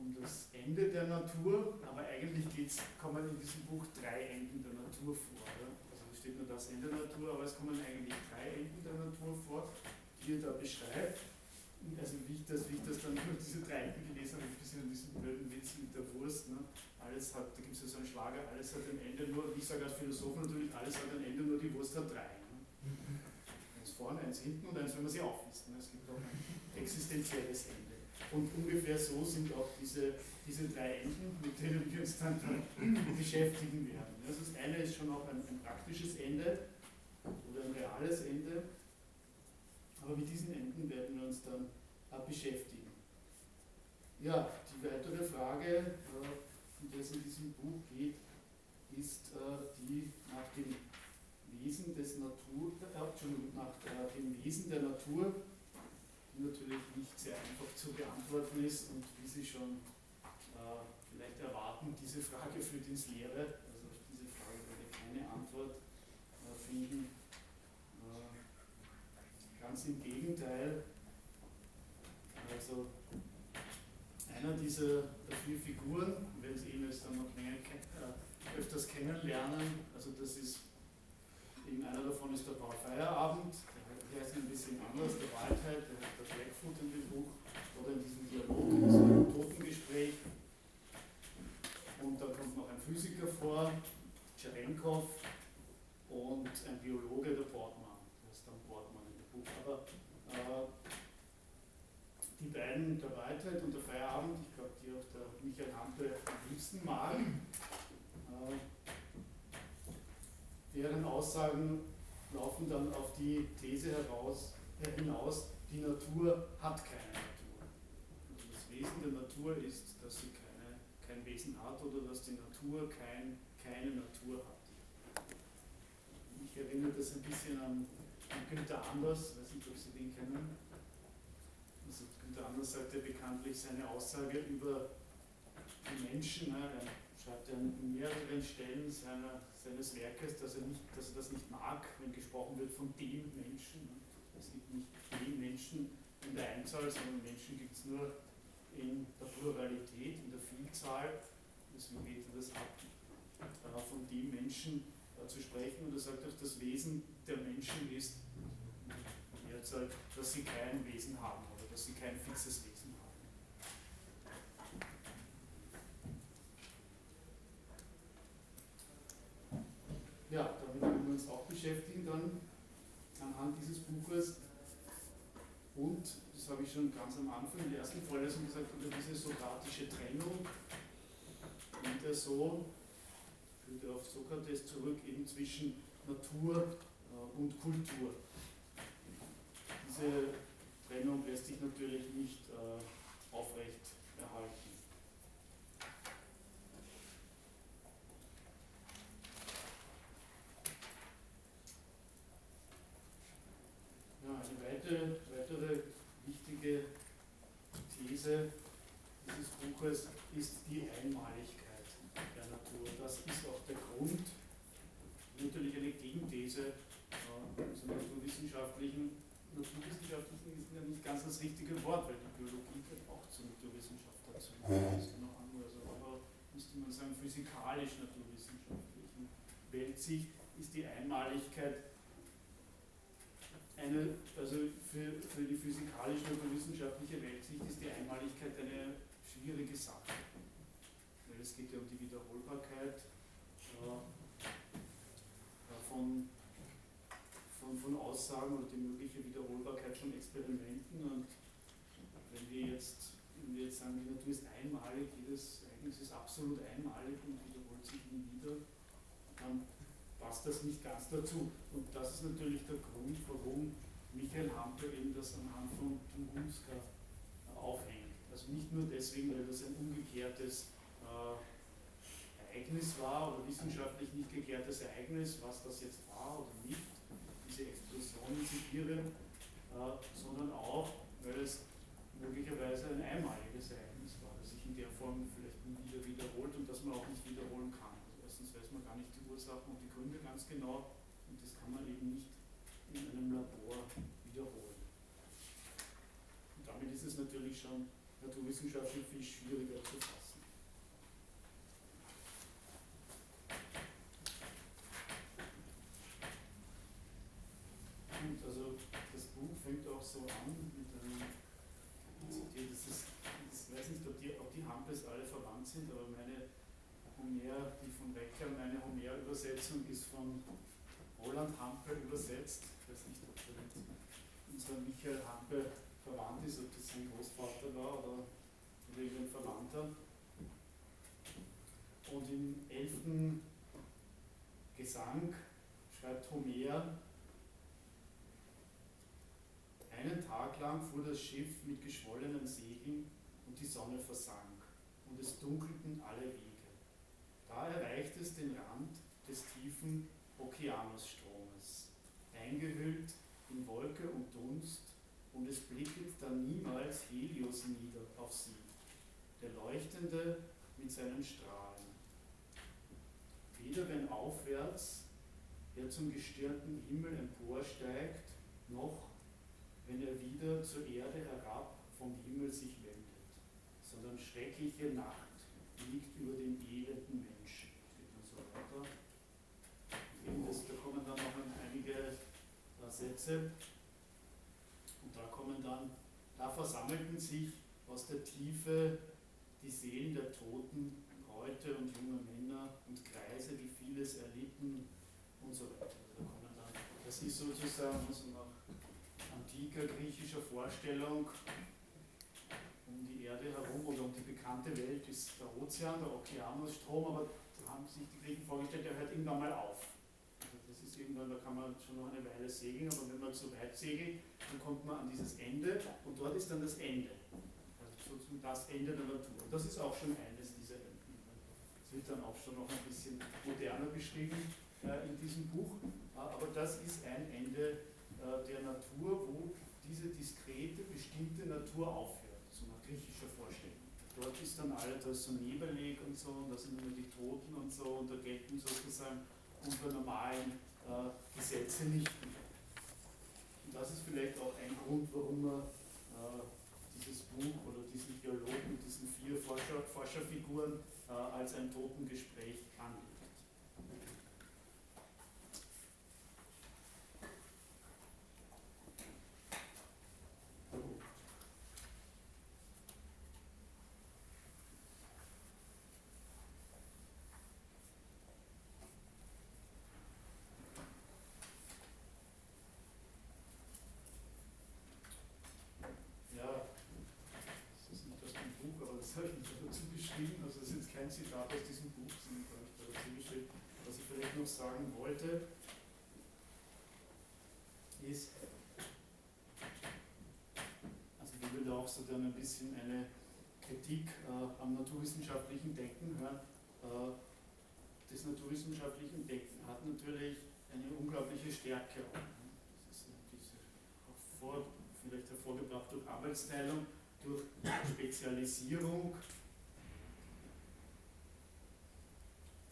um das Ende der Natur, aber eigentlich geht's, kommen in diesem Buch drei Enden der Natur vor. Ja? Also es steht nur das Ende der Natur, aber es kommen eigentlich drei Enden der Natur vor, die er da beschreibt. Also wie ich das, wie ich das dann nur diese drei Enden gelesen habe, ein bisschen an diesen blöden Witz mit der Wurst. Ne? Alles hat, da gibt es ja so einen Schlager, alles hat ein Ende nur, ich sage als Philosoph natürlich, alles hat ein Ende, nur die Wurst hat drei. Ne? Eins vorne, eins hinten und eins, wenn man sie aufisst. Ne? Es gibt auch ein existenzielles Ende. Und ungefähr so sind auch diese, diese drei Enden, mit denen wir uns dann <clears throat> beschäftigen werden. Also das eine ist schon auch ein, ein praktisches Ende oder ein reales Ende, aber mit diesen Enden werden wir uns dann beschäftigen. Ja, die weitere Frage, um das in diesem Buch geht, ist äh, die nach dem Wesen des Natur, äh, nach dem Wesen der Natur die natürlich nicht sehr einfach zu beantworten ist und wie Sie schon äh, vielleicht erwarten, diese Frage führt ins Leere. Also auf diese Frage werde ich keine Antwort äh, finden. Ganz im Gegenteil. Also einer dieser vier Figuren, wenn Sie ihn jetzt dann noch länger äh, öfters kennenlernen, also das ist eben einer davon ist der Paul Feierabend, der ist ein bisschen anders, der Waldheit, der hat das Blackfoot in dem Buch oder in diesem Dialog, in diesem Totengespräch. Und da kommt noch ein Physiker vor, Cherenkov, und ein Biologe, der Bortmann. Das ist dann Bortmann in dem Buch. Aber äh, die beiden, der Waldheit und der Feierabend, ich glaube, die auch der Michael Hampe am liebsten mag, äh, deren Aussagen laufen dann auf die These heraus, äh, hinaus, die Natur hat keine Natur. Also das Wesen der Natur ist, dass sie keine, kein Wesen hat oder dass die Natur kein, keine Natur hat. Ich erinnere das ein bisschen an Günther Anders, ich weiß nicht, ob Sie den kennen. Also Günther Anders sagt ja bekanntlich seine Aussage über die Menschen, ne, er schreibt er an mehreren Stellen seiner, seines Werkes, dass er, nicht, dass er das nicht mag, wenn gesprochen wird von dem Menschen. Es gibt nicht den Menschen in der Einzahl, sondern Menschen gibt es nur in der Pluralität, in der Vielzahl. Deswegen geht er das ab, von dem Menschen äh, zu sprechen. Und er sagt auch, das Wesen der Menschen ist, dass sie kein Wesen haben oder dass sie kein fixes Wesen ja, damit werden wir uns auch beschäftigen dann anhand dieses Buches. Und, das habe ich schon ganz am Anfang in der ersten Vorlesung gesagt, über diese sokratische Trennung und der Sohn führt auf Sokrates zurück, eben zwischen Natur und Kultur. Diese Trennung lässt sich natürlich nicht äh, aufrecht erhalten. zweite, weitere wichtige These dieses Buches ist die Einmaligkeit der Natur. Das ist auch der Grund, natürlich eine Gegenthese äh, zum naturwissenschaftlichen. Naturwissenschaftlichen ist ja nicht ganz das richtige Wort, weil die Biologie gehört auch zur Naturwissenschaft dazu. Das ist noch anders, aber müsste man sagen, physikalisch-naturwissenschaftlichen Weltsicht ist die Einmaligkeit eine, also für, für die physikalische oder wissenschaftliche Weltsicht ist die Einmaligkeit eine schwierige Sache. Weil es geht ja um die Wiederholbarkeit äh, von, von, Aussagen oder die mögliche Wiederholbarkeit von Experimenten. Und wenn wir jetzt, wenn wir jetzt sagen, die Natur ist einmalig, jedes Ereignis ist absolut einmalig und wiederholt sich nie wieder, dann passt das nicht ganz dazu. Und das ist natürlich der Grund, warum Michael Hampel eben das anhand von Tunguska aufhängt. Also nicht nur deswegen, weil das ein umgekehrtes äh, Ereignis war oder wissenschaftlich nicht geklärtes Ereignis, was das jetzt war Sibirien, äh, sondern auch, weil es möglicherweise ein einmaliges Ereignis war, das sich in der Form vielleicht nie wieder wiederholt und das man auch nicht wiederholen kann. Erstens weiß man gar nicht die Ursachen und die Gründe ganz genau und das kann man eben nicht in einem Labor wiederholen. Und damit ist es natürlich schon naturwissenschaftlich viel schwieriger zu fassen. Und also das Buch fängt auch so an mit einem Zitat, das ist, ich weiß nicht, ob die, ob die Hampels alle verwandt sind, aber meine Homer, die von Wecker, meine Homer-Übersetzung ist von Roland Hampel übersetzt. Ich weiß nicht, ob der mit unser Michael Hampel verwandt ist, ob das sein Großvater war oder, irgendein Verwandter. Und im elften Gesang schreibt Homer, einen Tag lang fuhr das Schiff mit geschwollenen Segeln und die Sonne versank und es dunkelten alle Wege. Da erreichte es den Rand tiefen Okeanusstromes, eingehüllt in Wolke und Dunst, und es blickte dann niemals Helios nieder auf sie, der Leuchtende mit seinen Strahlen. Weder wenn aufwärts er zum gestirnten Himmel emporsteigt, noch wenn er wieder zur Erde herab vom Himmel sich wendet, sondern schreckliche Nacht liegt über den elenden Menschen. Steht dann so weiter. Das, da kommen dann noch einige Sätze. Und da kommen dann, da versammelten sich aus der Tiefe die Seelen der Toten, Bräute und junger Männer und Kreise, die vieles erlitten und so weiter. Also da kommen dann, das ist sozusagen so nach antiker griechischer Vorstellung um die Erde herum oder um die bekannte Welt ist der Ozean, der Okeanusstrom, aber da haben sich die Griechen vorgestellt, der hört irgendwann mal auf. Ist irgendwann, da kann man schon noch eine Weile segeln, aber wenn man zu weit segelt, dann kommt man an dieses Ende und dort ist dann das Ende. Also sozusagen das Ende der Natur. Und das ist auch schon eines dieser Enden. Das wird dann auch schon noch ein bisschen moderner beschrieben äh, in diesem Buch, äh, aber das ist ein Ende äh, der Natur, wo diese diskrete, bestimmte Natur aufhört, so nach griechischer Vorstellung. Dort ist dann alles da so nebelig und so, und da sind nur die Toten und so, und da gelten sozusagen unsere normalen äh, Gesetze nicht mehr. Und das ist vielleicht auch ein Grund, warum man äh, dieses Buch oder diesen Dialog mit diesen vier Forscher, Forscherfiguren äh, als ein Totengespräch anlegt. habe ich nicht dazu geschrieben, also das ist jetzt kein Zitat aus diesem Buch, sondern habe ich dazu geschrieben. Was ich vielleicht noch sagen wollte, ist, also ich würde auch so dann ein bisschen eine Kritik äh, am naturwissenschaftlichen Denken hören. Äh, das naturwissenschaftliche Denken hat natürlich eine unglaubliche Stärke. Das ist diese vor, vielleicht hervorgebracht durch Arbeitsteilung durch Spezialisierung.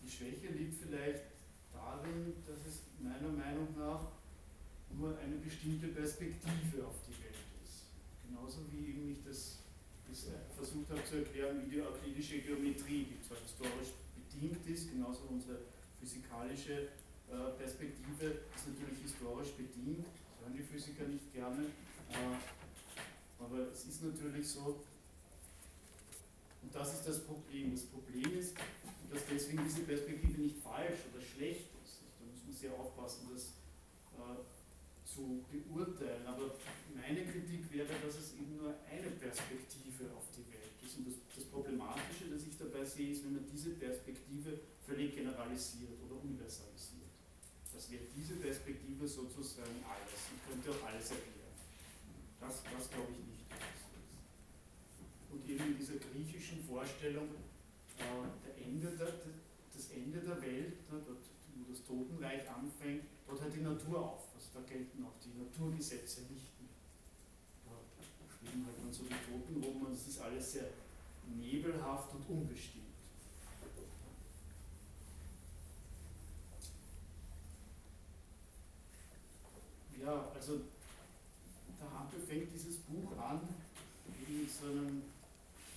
Die Schwäche liegt vielleicht darin, dass es meiner Meinung nach nur eine bestimmte Perspektive auf die Welt ist. Genauso wie eben ich das versucht habe zu erklären, wie die euklidische Geometrie, die zwar historisch bedingt ist, genauso unsere physikalische äh, Perspektive ist natürlich historisch bedingt, das hören die Physiker nicht gerne, äh, aber es ist natürlich so, und das ist das Problem. Das Problem ist, dass deswegen diese Perspektive nicht falsch oder schlecht ist. Da muss man sehr aufpassen, das äh, zu beurteilen. Aber meine Kritik wäre, dass es eben nur eine Perspektive ist. Und das, das Problematische, das ich dabei sehe, ist, wenn man diese Perspektive völlig generalisiert oder universalisiert. Das wäre diese Perspektive sozusagen alles und könnte auch alles erklären. Das, das glaube ich nicht und eben in dieser griechischen Vorstellung äh, Ende der, das Ende der Welt, ne, dort, wo das Totenreich anfängt, dort hört die Natur auf. Also da gelten auch die Naturgesetze nicht mehr. Da schweben halt dann so die Toten rum und es ist alles sehr nebelhaft und unbestimmt. Ja, also der Hampel fängt dieses Buch an mit so einem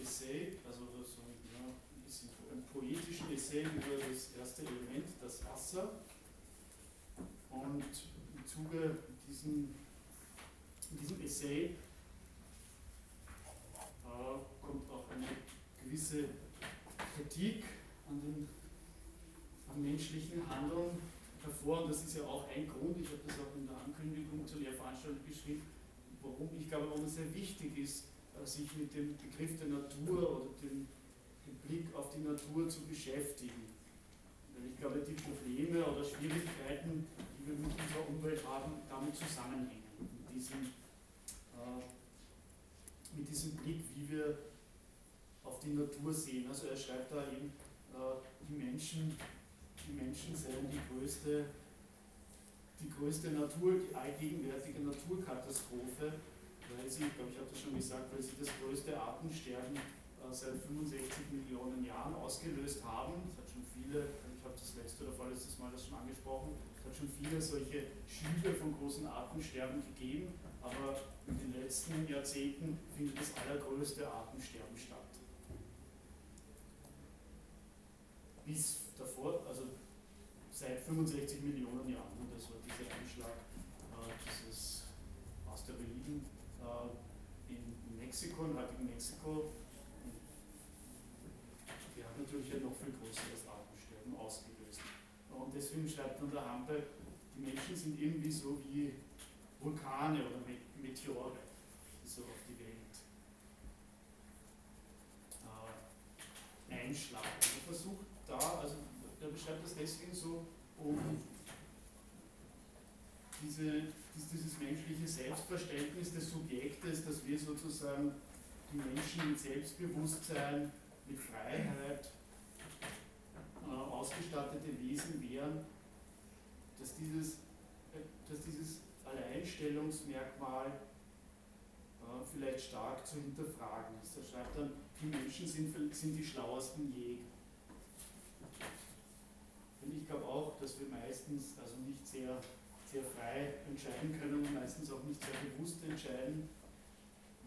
Essay, also so ja, ein bisschen ein poetischen Essay über das erste Element, das Wasser. Und im Zuge diesem, in diesem Essay äh, kommt auch eine gewisse Kritik an den am menschlichen Handeln hervor. Und das ist ja auch ein Grund, ich habe das auch in der Ankündigung zur Lehrveranstaltung geschrieben, warum ich glaube, warum es sehr wichtig ist, äh, sich mit dem Begriff der Natur oder dem, dem Blick auf die Natur zu beschäftigen. Weil ich glaube, die Probleme oder Schwierigkeiten, die wir mit unserer Umwelt haben, damit zusammenhängen. Mit diesem, äh, mit diesem Blick, wie wir auf die Natur sehen. Also er schreibt da eben, äh, die Menschen die Menschen seien die größte, die größte Natur, die allgegenwärtige Naturkatastrophe, weil sie, ich glaube, ich habe das schon gesagt, weil sie das größte Artensterben äh, seit 65 Millionen Jahren ausgelöst haben. Es hat schon viele, ich habe das letzte oder vorletztes Mal das schon angesprochen, es hat schon viele solche Schübe von großen Artensterben gegeben, aber in den letzten Jahrzehnten findet das allergrößte Artensterben statt. Bis davor, also seit 65 Millionen Jahren. Und das war dieser Einschlag äh, dieses Asteroiden äh, in Mexiko, in heutigen Mexiko. Der hat natürlich ein noch viel größeres Artensterben ausgelöst. Und deswegen schreibt man der Hampe, die Menschen sind irgendwie so wie Vulkane oder Meteore, die so auf die Welt äh, einschlagen. Man versucht da, also der beschreibt das deswegen so, um diese, dieses menschliche Selbstverständnis des Subjektes, dass wir sozusagen die Menschen mit Selbstbewusstsein, mit Freiheit äh, ausgestattete Wesen wären, dass dieses, äh, dass dieses Alleinstellungsmerkmal äh, vielleicht stark zu hinterfragen ist. Er schreibt dann, die Menschen sind, sind die schlauesten je. Und ich glaube auch, dass wir meistens also nicht sehr, sehr frei entscheiden können und meistens auch nicht sehr bewusst entscheiden.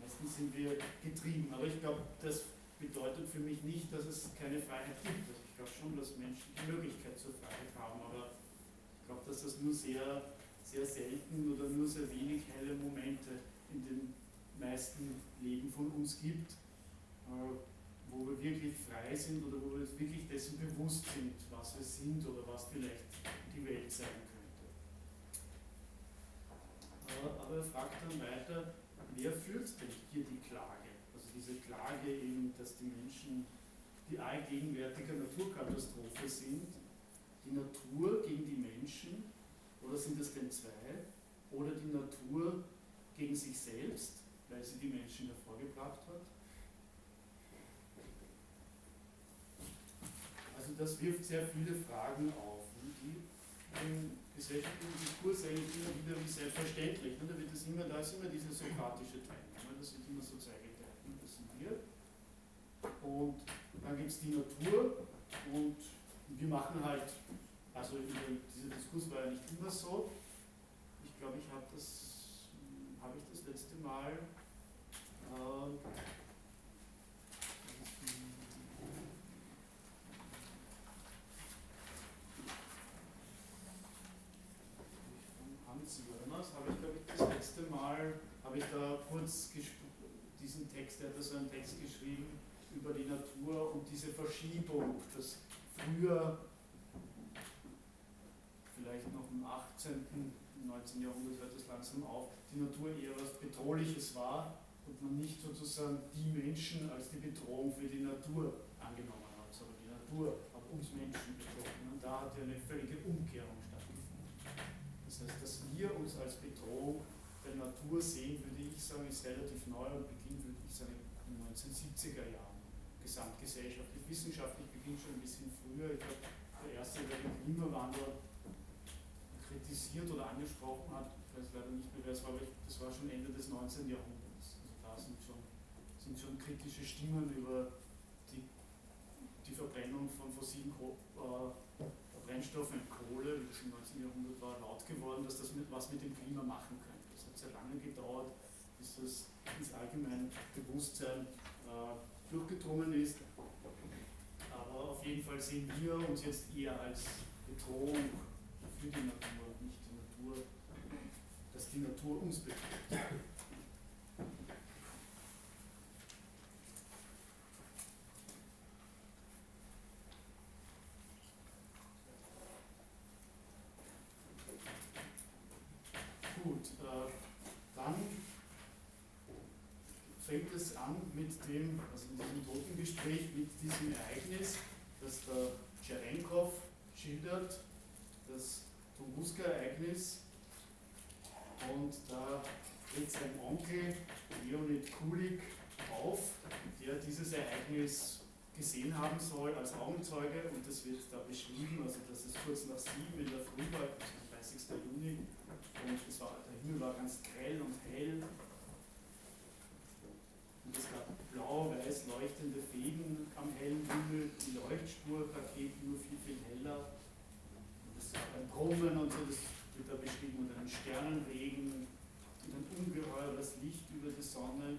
Meistens sind wir getrieben. Aber ich glaube, das bedeutet für mich nicht, dass es keine Freiheit gibt. Also ich glaube schon, dass Menschen die Möglichkeit zur Freiheit haben, aber ich glaube, dass es nur sehr, sehr selten oder nur sehr wenig helle Momente in den meisten Leben von uns gibt, äh, wo wir wirklich frei sind oder wo wir uns wirklich dessen bewusst sind, was wir sind oder was vielleicht die Welt sein könnte. Aber, er fragt dann weiter, wer führt denn hier die Klage? Also diese Klage eben, dass die Menschen die allgegenwärtige Naturkatastrophe sind, die Natur gegen die Menschen, oder sind es denn zwei, oder die Natur gegen sich selbst, weil sie die Menschen hervorgebracht hat, Also das wirft sehr viele Fragen auf, die im gesellschaftlichen Diskurs eigentlich immer wieder wie selbstverständlich. Da, wird es immer, da ist immer diese sokratische Trennung. Das sind immer so zwei Gedanken, das sind wir. Und dann gibt es die Natur und wir machen halt, also dieser Diskurs war ja nicht immer so. Ich glaube, ich habe das, habe ich das letzte Mal äh, habe ich da kurz diesen Text, er hat da so einen Text geschrieben über die Natur und diese Verschiebung, dass früher, vielleicht noch im 18., im 19. Jahrhundert hört es langsam auf, die Natur eher was Bedrohliches war und man nicht sozusagen die Menschen als die Bedrohung für die Natur angenommen hat, sondern die Natur hat uns Menschen bedroht. Und da hat ja eine völlige Umkehrung stattgefunden. Das heißt, dass wir uns als Bedrohung der Natur sehen, würde ich sagen, ist relativ neu und beginnt, würde ich sagen, in den 1970er Jahren. Gesamtgesellschaftlich, wissenschaftlich beginnt schon ein bisschen früher. Ich glaube, der erste, der den Klimawandel kritisiert oder angesprochen hat, ich weiß leider nicht mehr, wer es war, aber das war schon Ende des 19. Jahrhunderts. Also da sind schon, sind schon kritische Stimmen über die, die Verbrennung von fossilen äh, Brennstoffen, Kohle, wie das im 19. Jahrhundert war, laut geworden, dass das mit, was mit dem Klima machen könnte sehr lange gedauert, bis das ins allgemeine Bewusstsein äh, durchgedrungen ist. Aber auf jeden Fall sehen wir uns jetzt eher als Bedrohung für die Natur, nicht die Natur, dass die Natur uns bedroht. mit dem, also in Totengespräch, mit diesem Ereignis, das der Tscherenkov schildert, das Tunguska-Ereignis. Und da tritt sein Onkel Leonid Kulik auf, der dieses Ereignis gesehen haben soll als Augenzeuge und das wird da beschrieben, also dass es kurz nach sieben in der Früh war, also 30. Juni, und es war, der Himmel war ganz grell und hell es gab blau-weiß leuchtende Fäden am hellen Himmel, die Leuchtspurraketen nur viel, viel heller und es gab ein Brummen und so, das wird da beschrieben und einen Sternenregen und ein ungeheures Licht über die Sonne.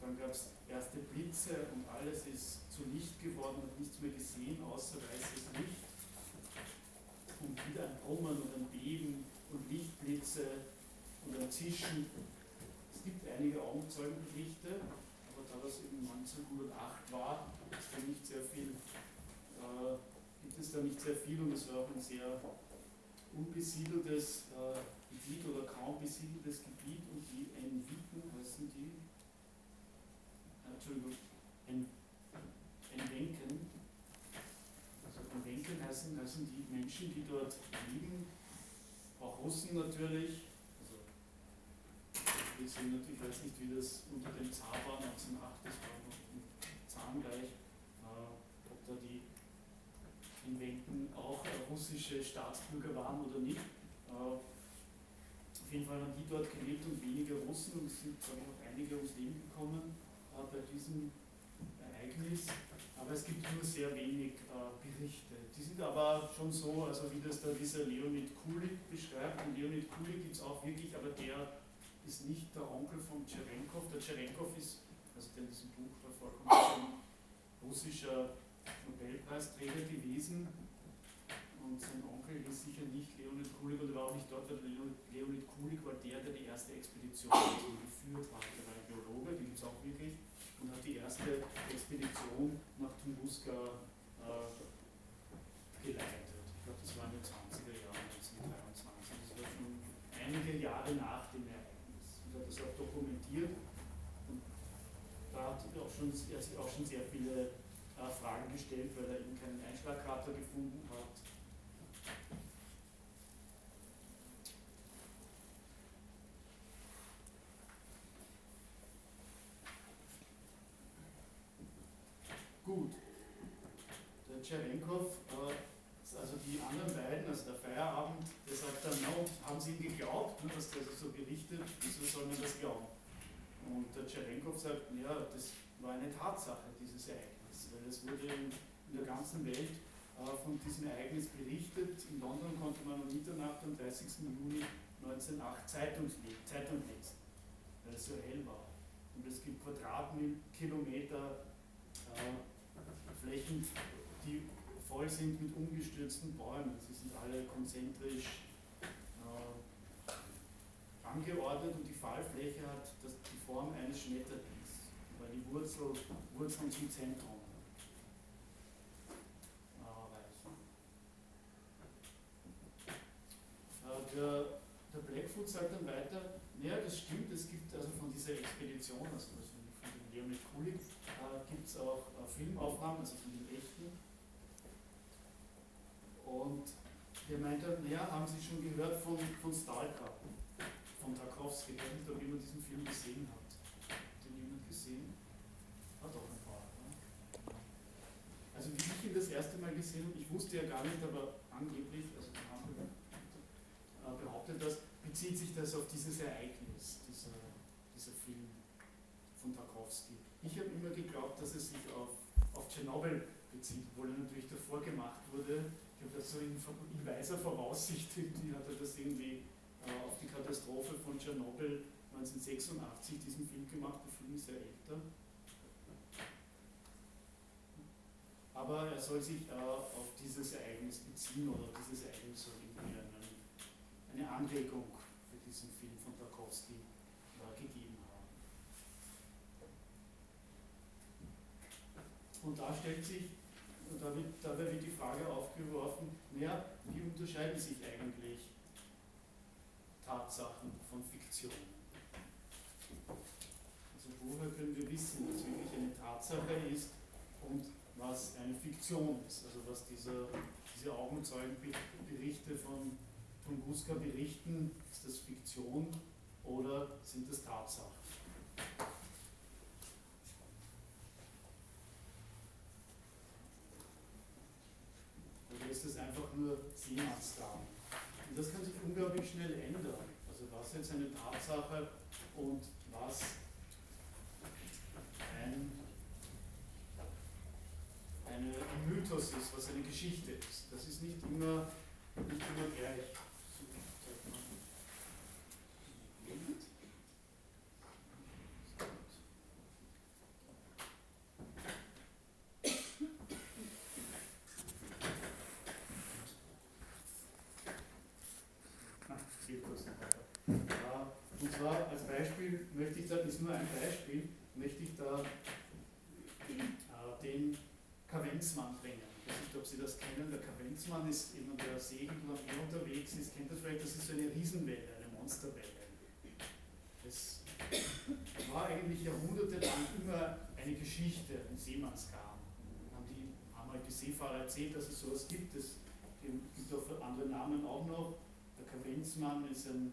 Dann gab es erste Blitze und alles ist zu Licht geworden und nichts mehr gesehen, außer weißes Licht. Und wieder ein Brummen und ein Beben und Lichtblitze und ein Zischen. Gibt einige Augenzeugenberichte, aber da das eben 1908 war, ist da nicht sehr viel, äh, gibt es da nicht sehr viel und es war auch ein sehr unbesiedeltes äh, Gebiet oder kaum besiedeltes Gebiet und die Enviten heißen die, äh, Entschuldigung, en, Enwenken, also Enwenken heißen, heißen die Menschen, die dort leben, auch Russen natürlich, wir sehen natürlich, ich weiß nicht, wie das unter dem Zar war, 1908, das war noch im Zahn gleich, äh, ob da die Enwenken auch äh, russische Staatsbürger waren oder nicht. Äh, auf jeden Fall haben die dort gelebt und weniger Russen und es sind glaube ich, auch einige ums Leben gekommen äh, bei diesem Ereignis. Aber es gibt nur sehr wenig äh, Berichte. Die sind aber schon so, also wie das da dieser Leonid Kulik beschreibt. Und Leonid Kulik gibt es auch wirklich, aber der ist nicht der Onkel von Tscherenkov. Der Tscherenkov ist, also der in diesem Buch da vorkommt, ein russischer Nobelpreisträger gewesen. Und sein Onkel ist sicher nicht Leonid Kulik und er war auch nicht dort, weil Leonid Kulik war der, der die erste Expedition geführt hat. Er war ein Biologe, die gibt es auch wirklich und hat die erste Expedition nach Tunguska äh, geleitet. Ich glaube, das war in den 20er Jahren, 1923. Das war schon einige Jahre nach dem Ereignis. Und hat das auch dokumentiert. Und da hat auch schon, er sich auch schon sehr viele äh, Fragen gestellt, weil er eben keinen Einschlagkrater gefunden hat. Gut. Der Tscherenkov, äh, also die anderen beiden, also der Feierabend, der sagt dann, no, haben sie ihm geglaubt, ne, dass der so berichtet, wieso soll man das glauben? Und der Tscherenkov sagt, ja, das war eine Tatsache, dieses Ereignis, weil es wurde in, der ganzen Welt äh, von diesem Ereignis berichtet. In London konnte man um Mitternacht am 30. Juni 1908 Zeitung, Zeitung lesen, weil es so hell war. Und es gibt Quadratkilometer äh, Flächen, die voll sind mit umgestürzten Bäumen. Sie sind alle konzentrisch äh, angeordnet und die Fallfläche hat das, die Form eines Schmetterlings, weil die Wurzel, Wurzeln zum Zentrum. Äh, der, der Blackfoot sagt dann weiter, naja, das stimmt, es gibt also von dieser Expedition, also von dem Leonid Kulik, äh, gibt es auch äh, Filmaufnahmen, also von den echten. Und der meinte, naja, haben Sie schon gehört von, von Stalker, von Tarkovsky, nicht, ob jemand diesen Film gesehen hat. Hat den jemand gesehen? Hat doch ein paar. Ne? Also wie ich ihn das erste Mal gesehen habe, ich wusste ja gar nicht, aber angeblich, also die haben äh, behauptet das, bezieht sich das auf dieses Ereignis, dieser, dieser Film von Tarkovsky. Ich habe immer geglaubt, dass es sich auf, auf Tschernobyl bezieht, obwohl er natürlich davor gemacht wurde. Ich habe das so in, in weiser Voraussicht, <laughs> die hat er das irgendwie auf die Katastrophe von Tschernobyl 1986 diesen Film gemacht. Der Film ist ja älter. Aber er soll sich äh, auf dieses Ereignis beziehen oder dieses Ereignis soll irgendwie eine, Anregung für diesen Film von Tarkovsky äh, gegeben haben. Und da stellt sich, da wird, dabei wird die Frage aufgeworfen, naja, wie unterscheiden sich eigentlich Tatsachen von Fiktion? Also woher können wir wissen, was wirklich eine Tatsache ist und was eine Fiktion ist? Also was dieser, diese Augenzeugenberichte von Tunguska berichten, ist das Fiktion oder sind das Tatsachen? Oder ist es einfach nur Seemannsgaben? Das kann sich unglaublich schnell ändern. Also was jetzt eine Tatsache und was ein, eine, ein Mythos ist, was eine Geschichte ist. Das ist nicht immer, nicht immer gleich. zwar als Beispiel möchte ich da, das ist nur ein Beispiel, möchte ich da äh, den Kavenzmann bringen. Ich weiß nicht, ob Sie das kennen. Der Kavenzmann ist jemand, der segelt unterwegs ist. Kennt das vielleicht? Das ist so eine Riesenwelle, eine Monsterwelle. Es war eigentlich jahrhundertelang immer eine Geschichte, ein Seemannsgarn. Haben die haben die Seefahrer erzählt, dass es sowas gibt. Es gibt auch andere Namen auch noch. Der Kavenzmann ist ein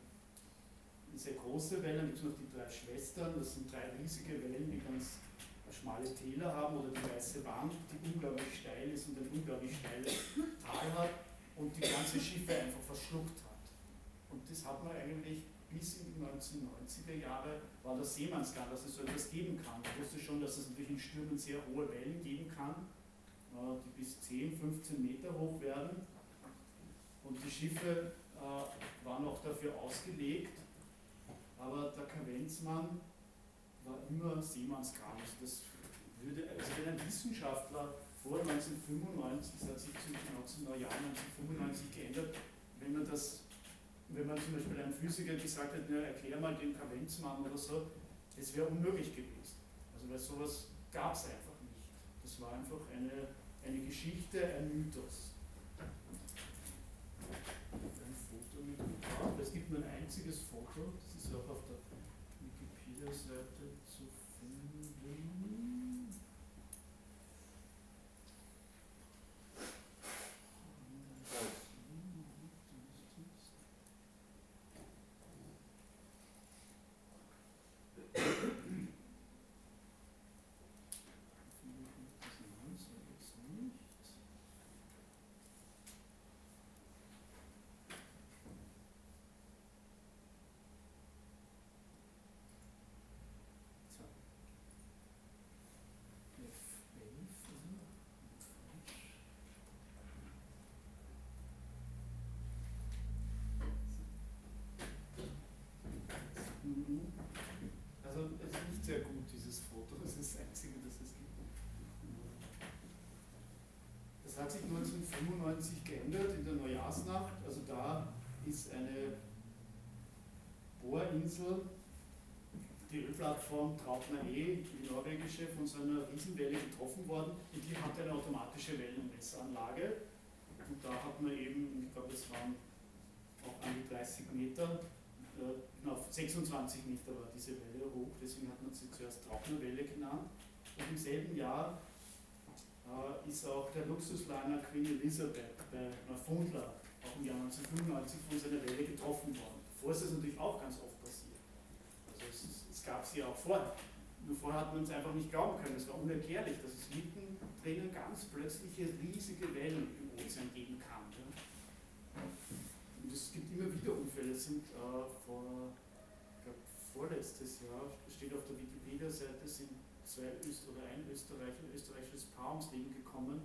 sehr große Welle, dann gibt es noch die drei Schwestern, das sind drei riesige Wellen, die ganz schmale Täler haben oder die weiße Wand, die unglaublich steil ist und ein unglaublich steiles Tal hat und die ganze Schiffe einfach verschluckt hat. Und das hat man eigentlich bis in die 1990er Jahre, war das Seemannsgarn, dass es so etwas geben kann. Ich wusste schon, dass es natürlich in Stürmen sehr hohe Wellen geben kann, äh, die bis 10, 15 Meter hoch werden. Und die Schiffe äh, waren auch dafür ausgelegt, aber der Kavenzmann war immer Seemannskram. Also das würde, also wenn ein Wissenschaftler vor 1995, das hat sich zum 19. Jahr 1995 geändert, wenn man das, wenn man zum Beispiel einem Physiker gesagt hätte, erklär mal den Kavenzmann oder so, das wäre unmöglich gewesen. Also weil sowas gab es einfach nicht. Das war einfach eine, eine Geschichte, ein Mythos. Ein Foto mit Es gibt nur ein einziges Foto, ist auch auf der Wikipedia-Seite zu finden. Also es ist nicht sehr gut, dieses Foto, das ist das einzige, das es gibt. Das hat sich 1995 geändert in der Neujahrsnacht. Also da ist eine Bohrinsel, die Ölplattform Trautner E, die norwegische, von so einer Riesenwelle getroffen worden und die hatte eine automatische Wellenmessanlage. Und da hat man eben, ich glaube es waren auch an die 30 Meter, äh, auf 26 Meter war diese Welle hoch, deswegen hat man sie zuerst Trocknerwelle genannt. Und im selben Jahr äh, ist auch der Luxusliner Queen Elizabeth bei Neufundland, auch im Jahr 1995, von seiner Welle getroffen worden. Vorher ist das natürlich auch ganz oft passiert. Also es, es gab sie auch vorher. Nur vorher hat man es einfach nicht glauben können. Es war unerklärlich, dass es mitten drinnen ganz plötzliche riesige Wellen im Ozean geben kann. Ja. Und es gibt immer wieder Unfälle. Es sind äh, vor, glaub, vorletztes Jahr, steht auf der Wikipedia-Seite, sind zwei Öst oder ein Österreicher, österreichisches Paar ums Leben gekommen,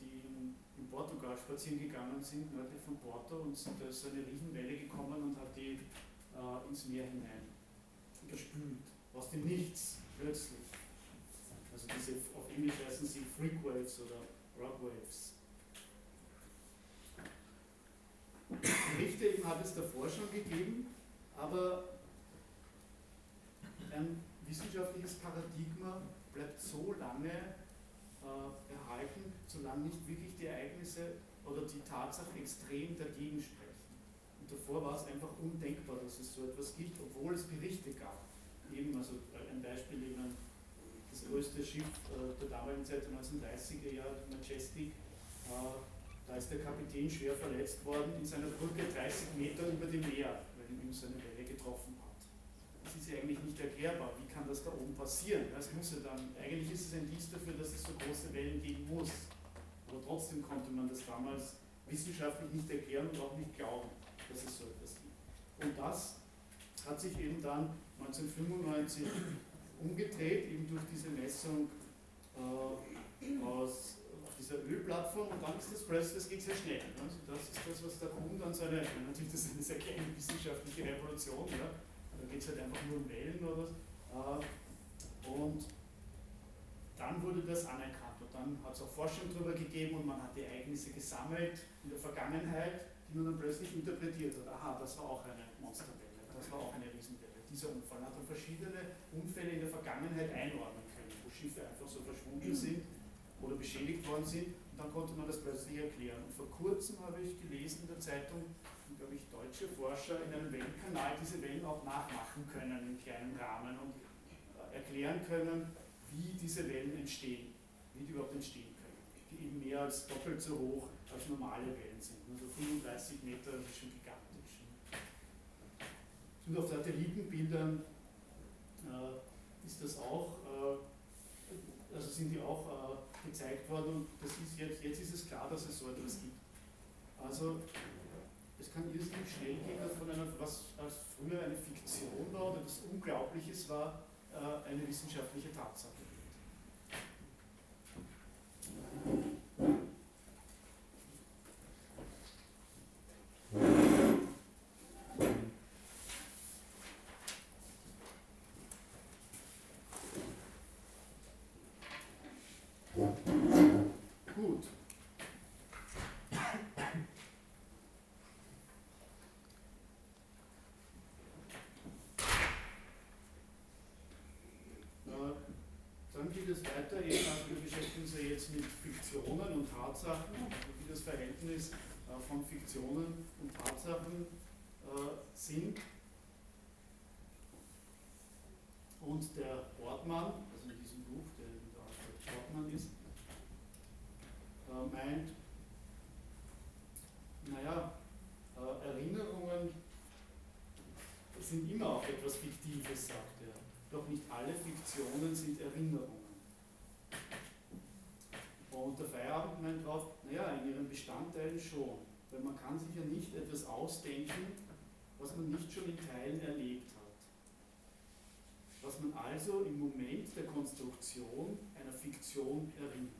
die in, in, Portugal spazieren gegangen sind, nördlich von Porto, und da ist eine Riesenwelle gekommen und hat die äh, ins Meer hinein gespült. Aus dem Nichts, plötzlich. Also diese, auf Englisch heißen sie Freak Waves oder Rock Waves. Berichte eben hat es davor schon gegeben, aber ein wissenschaftliches Paradigma bleibt so lange äh, erhalten, solange nicht wirklich die Ereignisse oder die Tatsachen extrem dagegen sprechen. Und davor war es einfach undenkbar, dass es so etwas gibt, obwohl es Berichte gab. eben, also ein Beispiel eben das größte Schiff äh, der damaligen Zeit, der 1930er Jahre, Majestic, äh, da ist der Kapitän schwer verletzt worden in seiner Brücke 30 Meter über dem Meer, weil ihn so eine Welle getroffen hat. Das ist ja eigentlich nicht erklärbar. Wie kann das da oben passieren? Das muss ja dann, eigentlich ist es ein Indiz dafür, dass es so große Wellen geben muss. Aber trotzdem konnte man das damals wissenschaftlich nicht erklären und auch nicht glauben, dass es so etwas gibt. Und das hat sich eben dann 1995 umgedreht, eben durch diese Messung äh, aus dieser Ölplattform und dann ist das plötzlich, das geht sehr schnell. Ne? Also das ist das, was da kommt, dann so eine, natürlich das ist eine sehr kleine wissenschaftliche Revolution, ja? da geht es halt einfach nur um Wellen oder so. Äh, und dann wurde das anerkannt dann hat es auch Forschung darüber gegeben und man hat die Ereignisse gesammelt in der Vergangenheit, die man dann plötzlich interpretiert hat. Aha, das war auch eine Monsterwelle, das war auch eine Riesenwelle. Dieser Unfall hat dann verschiedene Unfälle in der Vergangenheit einordnen können, wo Schiffe einfach so verschwunden sind oder beschädigt worden sind. Und dann konnte man das plötzlich erklären. Und vor kurzem habe ich gelesen in der Zeitung, glaube ich, deutsche Forscher in einem Wellenkanal diese Wellen auch nachmachen können im kleinen Rahmen und äh, erklären können, wie diese Wellen entstehen, wie die überhaupt entstehen können. Die eben mehr als doppelt so hoch als normale Wellen sind. Also 35 Meter ist schon gigantisch. Und auf Satellitenbildern äh, ist das auch, äh, also sind die auch äh, gezeigt worden und das ist jetzt, jetzt ist es klar, dass es so etwas gibt. Also es kann irrsinnig schnell gehen, von einer, was als früher eine Fiktion war oder etwas Unglaubliches war, äh, eine wissenschaftliche Tatsache wird. Geht es weiter, eben, also wir beschäftigen uns ja jetzt mit Fiktionen und Tatsachen, wie das Verhältnis äh, von Fiktionen und Tatsachen äh, sind. Und der Ortmann, also in diesem Buch, der der Alfred Ortmann ist, äh, meint, naja, äh, Erinnerungen sind immer auch etwas Fiktives, sagt er. Doch nicht alle Fiktionen sind Erinnerungen. Und der Feierabend meint drauf, naja, in ihren Bestandteilen schon. Weil man kann sich ja nicht etwas ausdenken, was man nicht schon in Teilen erlebt hat. Was man also im Moment der Konstruktion einer Fiktion erinnert.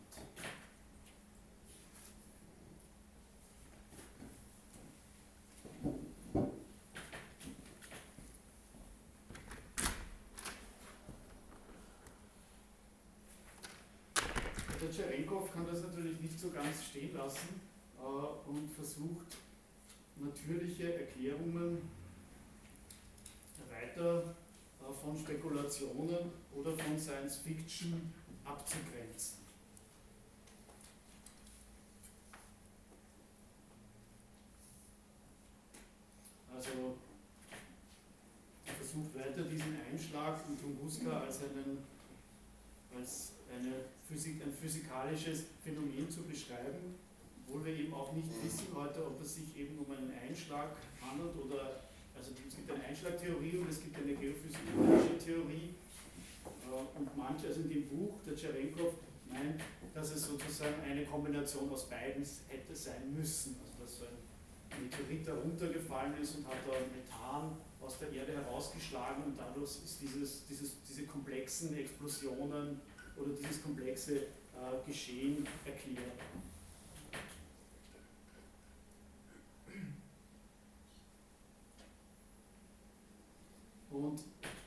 Tscherenkov kann das natürlich nicht so ganz stehen lassen und versucht natürliche Erklärungen weiter äh, von Spekulationen oder von Science Fiction abzugrenzen. Also er versucht weiter diesen Einschlag mit Tunguska als einen als eine Physik, ein physikalisches Phänomen zu beschreiben, obwohl wir eben auch nicht wissen heute, ob es sich eben um einen Einschlag handelt oder, also es gibt eine Einschlagtheorie und es gibt eine geophysikalische Theorie äh, und manche, also in dem Buch, der Tscherenkov meint, dass es sozusagen eine Kombination aus beiden hätte sein müssen, also dass so ein Meteorit heruntergefallen ist und hat da Methan aus der Erde herausgeschlagen und dadurch ist dieses, dieses, diese komplexen Explosionen oder dieses komplexe äh, Geschehen erklärt. Und,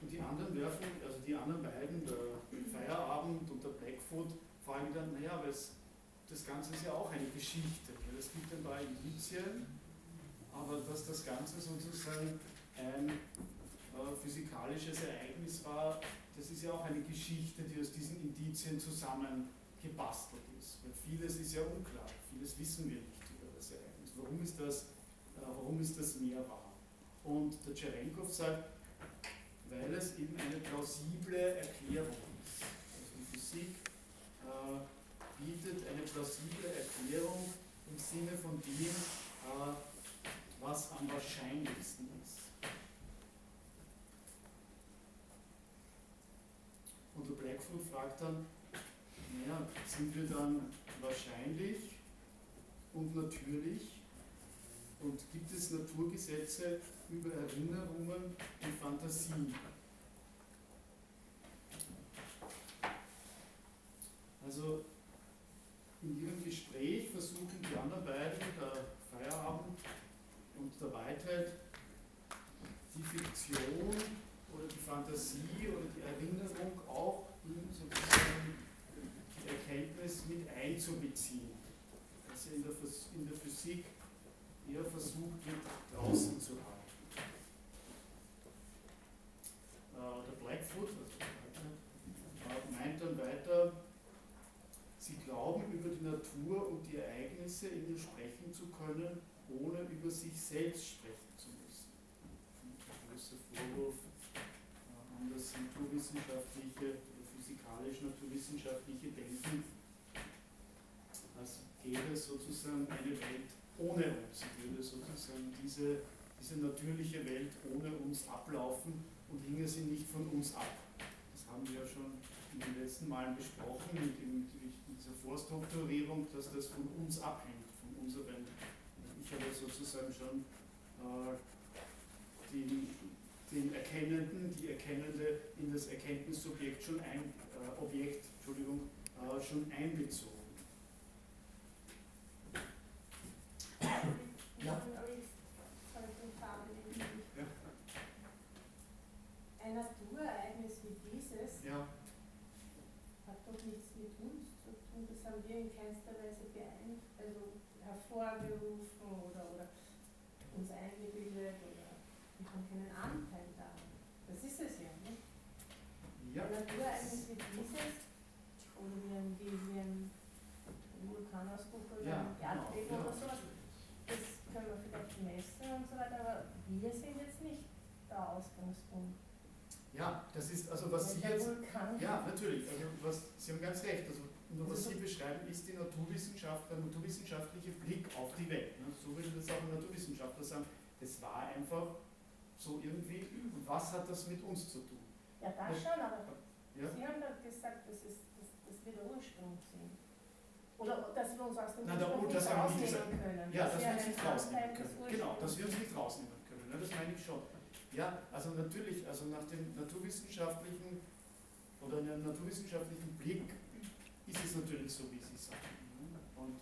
und, die anderen werfen, also die anderen beiden, der Feierabend und der Blackfoot, fragen dann, naja, es, das Ganze ist ja auch eine Geschichte. Es gibt ein paar Indizien, aber dass das Ganze sozusagen ein äh, physikalisches Ereignis war, das ist ja auch eine Geschichte, die aus diesen Indizien zusammengebastelt ist. Weil vieles ist ja unklar, vieles wissen wir nicht über das Ereignis. Warum ist das, äh, warum ist das mehr wahr? Und der Tscherenkov sagt, weil es eben eine plausible Erklärung ist. Also die Physik äh, bietet eine plausible Erklärung im Sinne von dem, äh, was am wahrscheinlichsten ist. Und der Blackfoot fragt dann, naja, sind wir dann wahrscheinlich und natürlich und gibt es Naturgesetze über Erinnerungen und Fantasien? Also in ihrem Gespräch versuchen die anderen beiden, der Feierabend und der Weitheit, die Fiktion oder die Fantasie oder die Erinnerung auch in sozusagen die Erkenntnis mit einzubeziehen. Also in der, in der Physik eher versucht wird, draußen zu halten. Äh, der Blackfoot also äh, meint dann weiter, sie glauben über die Natur und die Ereignisse in ihr sprechen zu können, ohne über sich selbst sprechen zu müssen. Der große Vorwurf äh, an das naturwissenschaftliche oder physikalisch-naturwissenschaftliche Denken, als gäbe es sozusagen eine Welt ohne uns. Würde sozusagen diese, diese natürliche Welt ohne uns ablaufen und hinge sie nicht von uns ab. Das haben wir ja schon in den letzten Malen besprochen, mit, dem, mit dieser Vorstrukturierung, dass das von uns abhängt, von unserer Welt. Ich habe sozusagen schon äh, den, den Erkennenden, die Erkennende in das Erkenntnissubjekt schon ein, äh, Objekt, Entschuldigung, äh, schon einbezogen. Ja. Ein Naturereignis wie dieses ja. hat doch nichts mit uns zu tun. Das haben wir in keinster Weise beein also hervorgerufen oder, oder uns eingebildet oder wir haben keinen Anteil daran. Das ist es ja, nicht? Ja. Ein Naturereignis wie dieses oder wie ein, wie, wie ein Vulkanausbruch oder ja, ein Erdbeben genau, oder sowas das können wir vielleicht messen und so weiter, aber wir sind jetzt nicht der Ausgangspunkt. Ja, das ist also was Sie jetzt. Ja, natürlich. Also was, Sie haben ganz recht. Also nur was Sie beschreiben, ist die Naturwissenschaft, der naturwissenschaftliche Blick auf die Welt. Ne? So würde das auch ein Naturwissenschaftler sagen. Das war einfach so irgendwie. Und was hat das mit uns zu tun? Ja, das schon, aber ja? Sie haben doch gesagt, das, ist, das, das wird der Ursprung sein. Oder dass wir uns aus dem Nein, Ursprung das nicht rausnehmen können. Ja, dass wir uns nicht rausnehmen können. Genau, dass wir uns nicht rausnehmen können. Ne? Das meine ich schon. Ja, also natürlich, also nach dem naturwissenschaftlichen oder einem naturwissenschaftlichen Blick ist es natürlich so, wie Sie sagen. ne? Und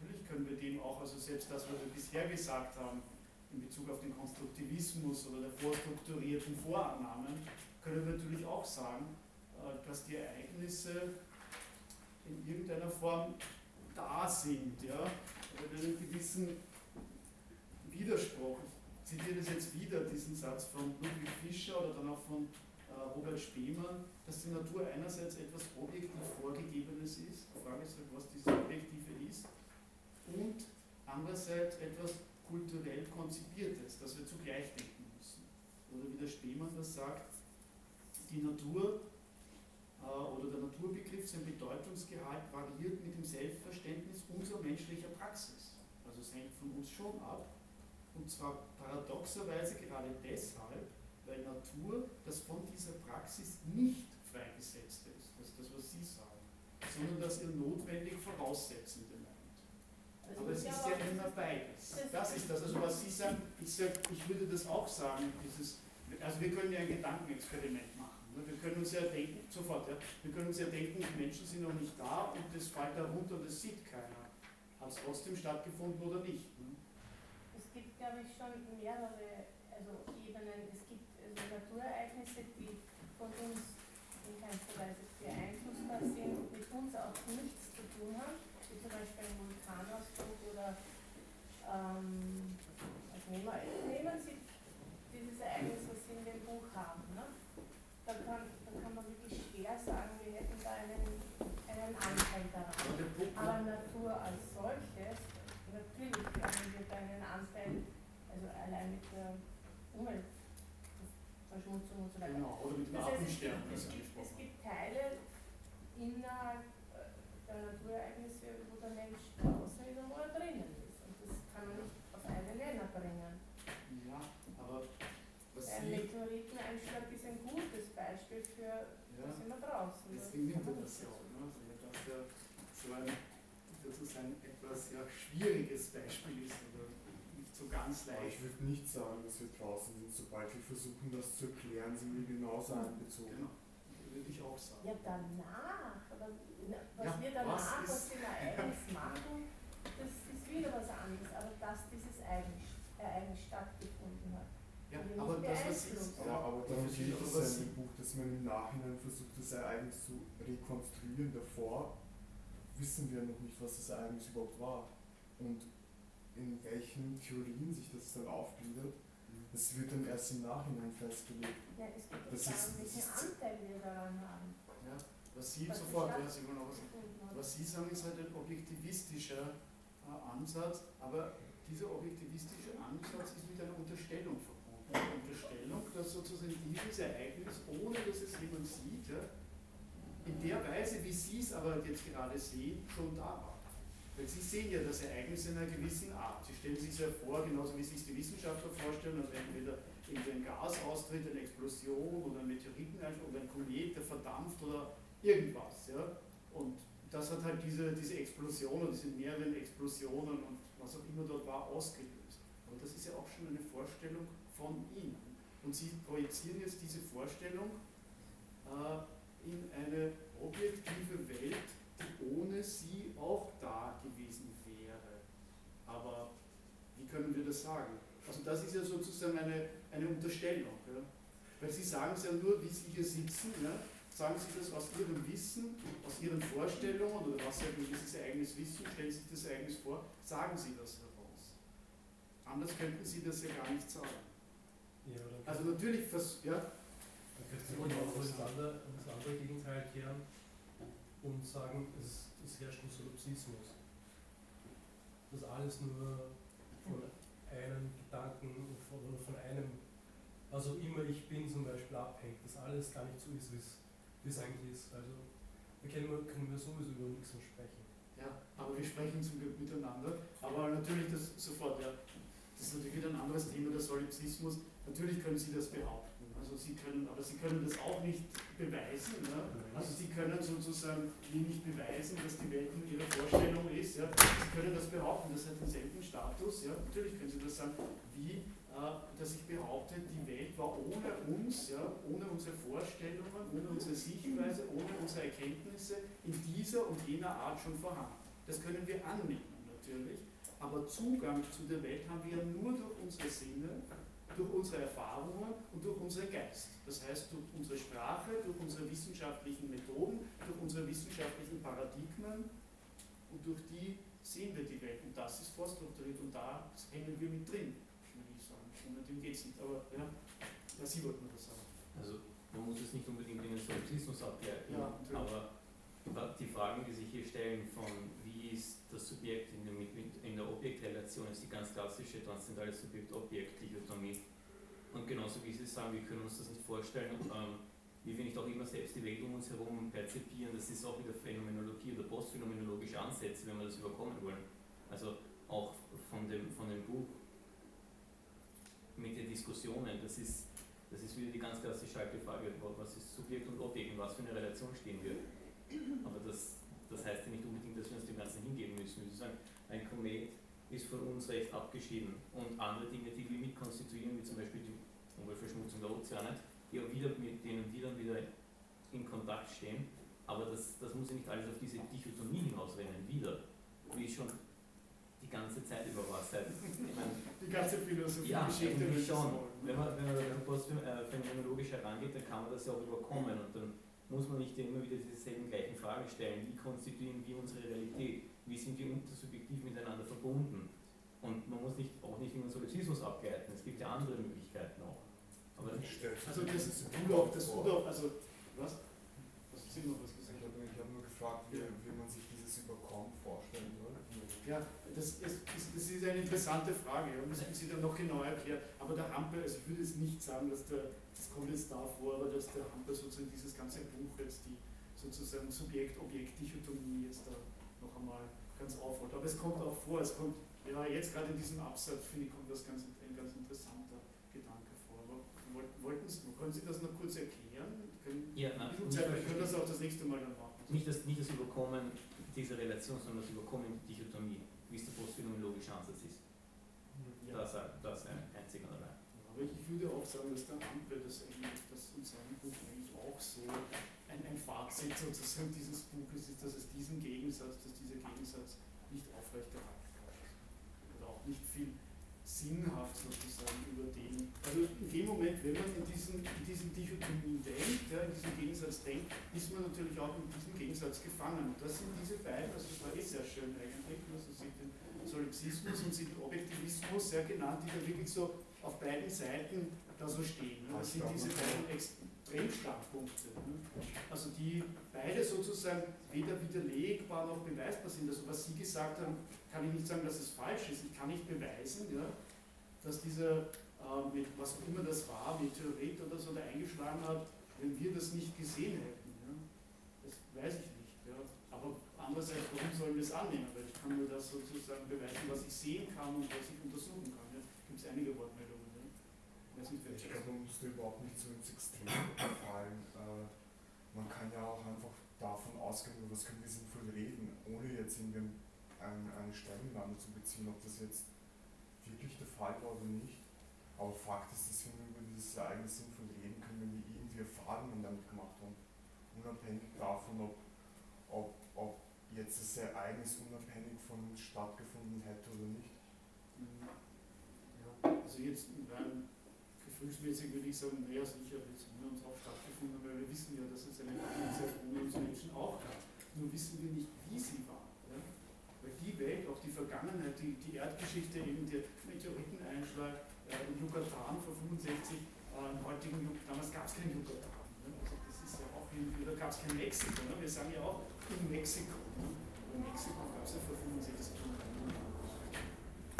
natürlich können wir dem auch, also selbst das, was wir bisher gesagt haben, in Bezug auf den Konstruktivismus oder der vorstrukturierten Vorannahmen, können wir natürlich auch sagen, äh, dass die Ereignisse in irgendeiner Form da sind, ja, oder in einem gewissen Widerspruch. Zitiere das jetzt wieder, diesen Satz von Ludwig Fischer oder dann auch von äh, Robert Spemann, dass die Natur einerseits etwas objektiv Vorgegebenes ist, die Frage ist halt, was dieses Objektive ist, und andererseits etwas kulturell Konzipiertes, das wir zugleich denken müssen. Oder wie der Spemann das sagt, die Natur äh, oder der Naturbegriff, sein Bedeutungsgehalt variiert mit dem Selbstverständnis unserer menschlicher Praxis. Also es hängt von uns schon ab. Und zwar paradoxerweise gerade deshalb, weil Natur das von dieser Praxis nicht freigesetzte ist. Das ist das, was Sie sagen. Sondern das ihr notwendig Voraussetzende meint. Also Aber es ist ja immer beides. Das ist das. Also was Sie sagen, ich, sag, ich würde das auch sagen, dieses, also wir können ja ein Gedankenexperiment machen. ne? Wir können uns ja denken, sofort, ja, wir können uns ja denken, die Menschen sind noch nicht da und das fällt da runter und das sieht keiner. Hat es trotzdem stattgefunden oder nicht? Ne? Es gibt, glaube ich, schon mehrere also Ebenen. Es gibt also Naturereignisse, die von uns in keinster Weise beeinflussbar sind, mit uns auch nichts zu tun haben, wie zum Beispiel ein Vulkanausbruch oder ähm, also nehmen, nehmen Sie dieses Ereignis, was Sie in dem Buch haben. Ne? Da, kann, da kann man wirklich schwer sagen, wir hätten da einen, einen Anteil daran. Aber Aber Natur als solches, natürlich haben wir da einen Anteil, also allein mit der Umwelt, das Umweltverschmutzung und so weiter. Genau, oder mit dem Das heißt, es gibt, Artensterben, das es, gibt, es gibt Teile innerhalb äh, der Naturereignisse, wo der Mensch draußen ist und wo er drinnen ist. Und das kann man nicht auf einen Nenner bringen. Ja, aber was Ein Meteoriteneinschlag ist ein gutes Beispiel für, ja, sind wir draußen. deswegen nimmt er das ja auch, ne? weil das ja so ein sozusagen etwas ja schwieriges Beispiel ist ganz leicht. ich würde nicht sagen, dass wir draußen sind. Sobald wir versuchen, das zu erklären, sind wir genauso einbezogen. Genau, würde ich auch sagen. Ja, danach, aber was Ja, wir danach was ist- aus dem Ereignis machen, das ist wieder was anderes. Aber dass dieses Ereignis, Ereignis stattgefunden hat. Ja, Wir aber das, was Sie, beeinflussen. Aber, darum geht es ja in dem Buch, dass man im Nachhinein versucht, das Ereignis zu rekonstruieren. Davor wissen wir noch nicht, was das Ereignis überhaupt war. Und in welchen Theorien sich das dann aufgliedert, das wird dann erst im Nachhinein festgelegt. Ja, es geht Das ist- darum, welchen das ist- Anteil wir daran haben. ja, was Sie was sofort, ja, Sie. Was Sie sagen, ist halt ein objektivistischer äh, Ansatz, aber dieser objektivistische Ansatz ist mit einer Unterstellung verbunden. Eine Unterstellung, dass sozusagen dieses Ereignis, ohne dass es jemand sieht, ja, in der Weise, wie Sie es aber jetzt gerade sehen, schon da war. Weil Sie sehen ja das Ereignis in einer gewissen Art. Sie stellen sich es ja vor, genauso wie sich die Wissenschaftler vorstellen, also entweder ein Gasaustritt, eine Explosion oder ein Meteoriteneinschlag oder ein Komet, der verdampft oder irgendwas. Ja? Und das hat halt diese, diese Explosion oder diese mehreren Explosionen und was auch immer dort war, ausgelöst. Aber das ist ja auch schon eine Vorstellung von Ihnen. Und Sie projizieren jetzt diese Vorstellung äh, in eine objektive Welt, ohne Sie auch da gewesen wäre. Aber wie können wir das sagen? Also das ist ja sozusagen eine, eine Unterstellung. Ja? Weil Sie sagen es ja nur, wie Sie hier sitzen, ja? sagen Sie das aus Ihrem Wissen, aus Ihren Vorstellungen oder was Sie über dieses Ereignis wissen, stellen Sie sich das Ereignis vor, sagen Sie das heraus. Anders könnten Sie das ja gar nicht sagen. Ja, Also natürlich, ja, Dann könnte man auch das andere, das andere Gegenteil kehren und sagen, es, es herrscht ein Solipsismus. Dass alles nur von einem Gedanken oder von einem, also immer ich bin zum Beispiel abhängt, dass alles gar nicht so ist, wie es- wie es eigentlich ist. Also da können wir, können wir sowieso über nichts mehr sprechen. Ja, aber wir sprechen zum Glück miteinander. Aber natürlich das sofort, ja. Das ist natürlich wieder ein anderes Thema, der Solipsismus. Natürlich können Sie das behaupten. Also Sie können, aber Sie können das auch nicht beweisen. Ja? Also Sie können sozusagen nicht beweisen, dass die Welt nur Ihre Vorstellung ist. Ja? Sie können das behaupten, das hat denselben Status. Ja? Natürlich können Sie das sagen, wie äh, dass ich behaupte, die Welt war ohne uns, ja, ohne unsere Vorstellungen, ohne unsere Sichtweise, ohne unsere Erkenntnisse in dieser und jener Art schon vorhanden. Das können wir annehmen natürlich, aber Zugang zu der Welt haben wir ja nur durch unsere Sinne, durch unsere Erfahrungen und durch unseren Geist. Das heißt durch unsere Sprache, durch unsere wissenschaftlichen Methoden, durch unsere wissenschaftlichen Paradigmen und durch die sehen wir die Welt. Und das ist vorstrukturiert und da hängen wir mit drin, würde ich sagen. Ohne dem geht es nicht. Aber ja, ja, Sie wollten was sagen. Also man muss es nicht unbedingt in den Solipsismus abgleiten, Ja, natürlich. aber die Fragen, die sich hier stellen von wie ist das Subjekt in der, in der Objektrelation, ist die ganz klassische transzendentale Subjekt-Objekt-Dichotomie. Und genauso wie Sie sagen, wir können uns das nicht vorstellen, ähm, wie wir nicht auch immer selbst die Welt um uns herum perzipieren, das ist auch wieder Phänomenologie oder postphänomenologische Ansätze, wenn wir das überkommen wollen. Also auch von dem, von dem Buch mit den Diskussionen, das ist, das ist wieder die ganz klassische alte Frage, was ist Subjekt und Objekt, in was für eine Relation stehen wir. Aber das, das heißt ja nicht unbedingt, dass wir uns dem Ganzen hingeben müssen. Wir sagen, ein Komet ist von uns recht abgeschieden und andere Dinge, die wir mitkonstituieren, wie zum Beispiel die Umweltverschmutzung der Ozeane, die auch wieder mit denen wir dann wieder in Kontakt stehen. Aber das, das muss ja nicht alles auf diese Dichotomie hinausrennen, wieder, wie schon die ganze Zeit über war. Seit, meine, <laughs> Die ganze Philosophie, ja, Geschichte, schon. Wenn man, wenn man da postphänomenologisch herangeht, dann kann man das ja auch überkommen und dann muss man nicht immer wieder dieselben gleichen Fragen stellen. Wie konstituieren wir unsere Realität? Wie sind wir intersubjektiv miteinander verbunden? Und man muss nicht, auch nicht immer Solipsismus abgleiten. Es gibt ja andere Möglichkeiten auch. Aber stelle Also das Udorf, das Udorf, also was? Was Sie noch was Ich gesagt? habe ich hab nur gefragt, wie, wie man sich dieses Überkommen vorstellen soll. Ja, das ist, das ist eine interessante Frage, ja, müssen Sie dann noch genauer erklären. Aber der Hampel, also ich würde jetzt nicht sagen, dass der, das kommt jetzt da vor, aber dass der Hampel sozusagen dieses ganze Buch jetzt die sozusagen Subjekt-Objekt-Dichotomie jetzt da noch einmal ganz aufholt. Aber es kommt auch vor, es kommt, ja jetzt gerade in diesem Absatz, finde ich, kommt das ganz, ein ganz interessanter Gedanke vor. Aber wollten Sie, können Sie das noch kurz erklären? Können, ja, nein, Zeit, wir können das auch das nächste Mal dann machen. Nicht das, nicht das Überkommen dieser Relation, sondern das Überkommen der Dichotomie, wie es der postphänomenologische Ansatz ist. Ja. Das, das ein einzig und allein. Aber ich würde auch sagen, dass der Ampel das eigentlich, das in seinem Buch eigentlich auch so ein, ein Fazit sozusagen dieses Buches ist, dass es diesen Gegensatz, dass dieser Gegensatz nicht aufrechterhalten kann. Oder auch nicht viel sinnhaft sozusagen über den. Also in dem Moment, wenn man in diesen, in diesen Dichotomien denkt, ja, in diesen Gegensatz denkt, ist man natürlich auch in diesem Gegensatz gefangen. Und das sind diese beiden, also das war eh sehr schön eigentlich, also Sie den Solipsismus und Sie den Objektivismus sehr genannt, die da wirklich so auf beiden Seiten da so stehen. Ne? Das sind diese beiden Extremstandpunkte. Ne? Also die beide sozusagen weder widerlegbar noch beweisbar sind. Also was Sie gesagt haben, kann ich nicht sagen, dass es falsch ist. Ich kann nicht beweisen, ja, dass dieser, äh, mit, was auch immer das war, Meteorit oder so, der eingeschlagen hat, wenn wir das nicht gesehen hätten. Ja. Das weiß ich nicht. Ja. Aber andererseits, warum sollen wir es annehmen? Weil ich kann nur das sozusagen beweisen, was ich sehen kann und was ich untersuchen kann. Ja. Gibt es einige Wortmeldungen. Ich glaube, man muss da überhaupt nicht so ins Extrem fallen. Äh, man kann ja auch einfach davon ausgehen, über was können wir sinnvoll reden, ohne jetzt irgendwie ein, eine Stellungnahme zu beziehen, ob das jetzt wirklich der Fall war oder nicht. Aber Fakt ist, dass wir über dieses Ereignis sinnvoll reden können, wenn wir irgendwie Erfahrungen damit gemacht haben. Unabhängig davon, ob, ob, ob jetzt das Ereignis unabhängig von uns stattgefunden hätte oder nicht. Ja, also jetzt beim gefühlsmäßig würde ich sagen, naja, sicher wird es ohne uns auch stattgefunden, weil wir wissen ja, dass es eine Zeit ohne uns Menschen auch gab. Nur wissen wir nicht, wie sie war. Ja? Weil die Welt, auch die Vergangenheit, die, die Erdgeschichte, eben der Meteoriteneinschlag äh, in Yucatan vor 65, äh, im heutigen damals gab es kein Yucatan. Ne? Also das ist ja auch in, da gab es kein Mexiko. Ne? Wir sagen ja auch in Mexiko. Ne? In Mexiko gab es ja vor 65 Jahren.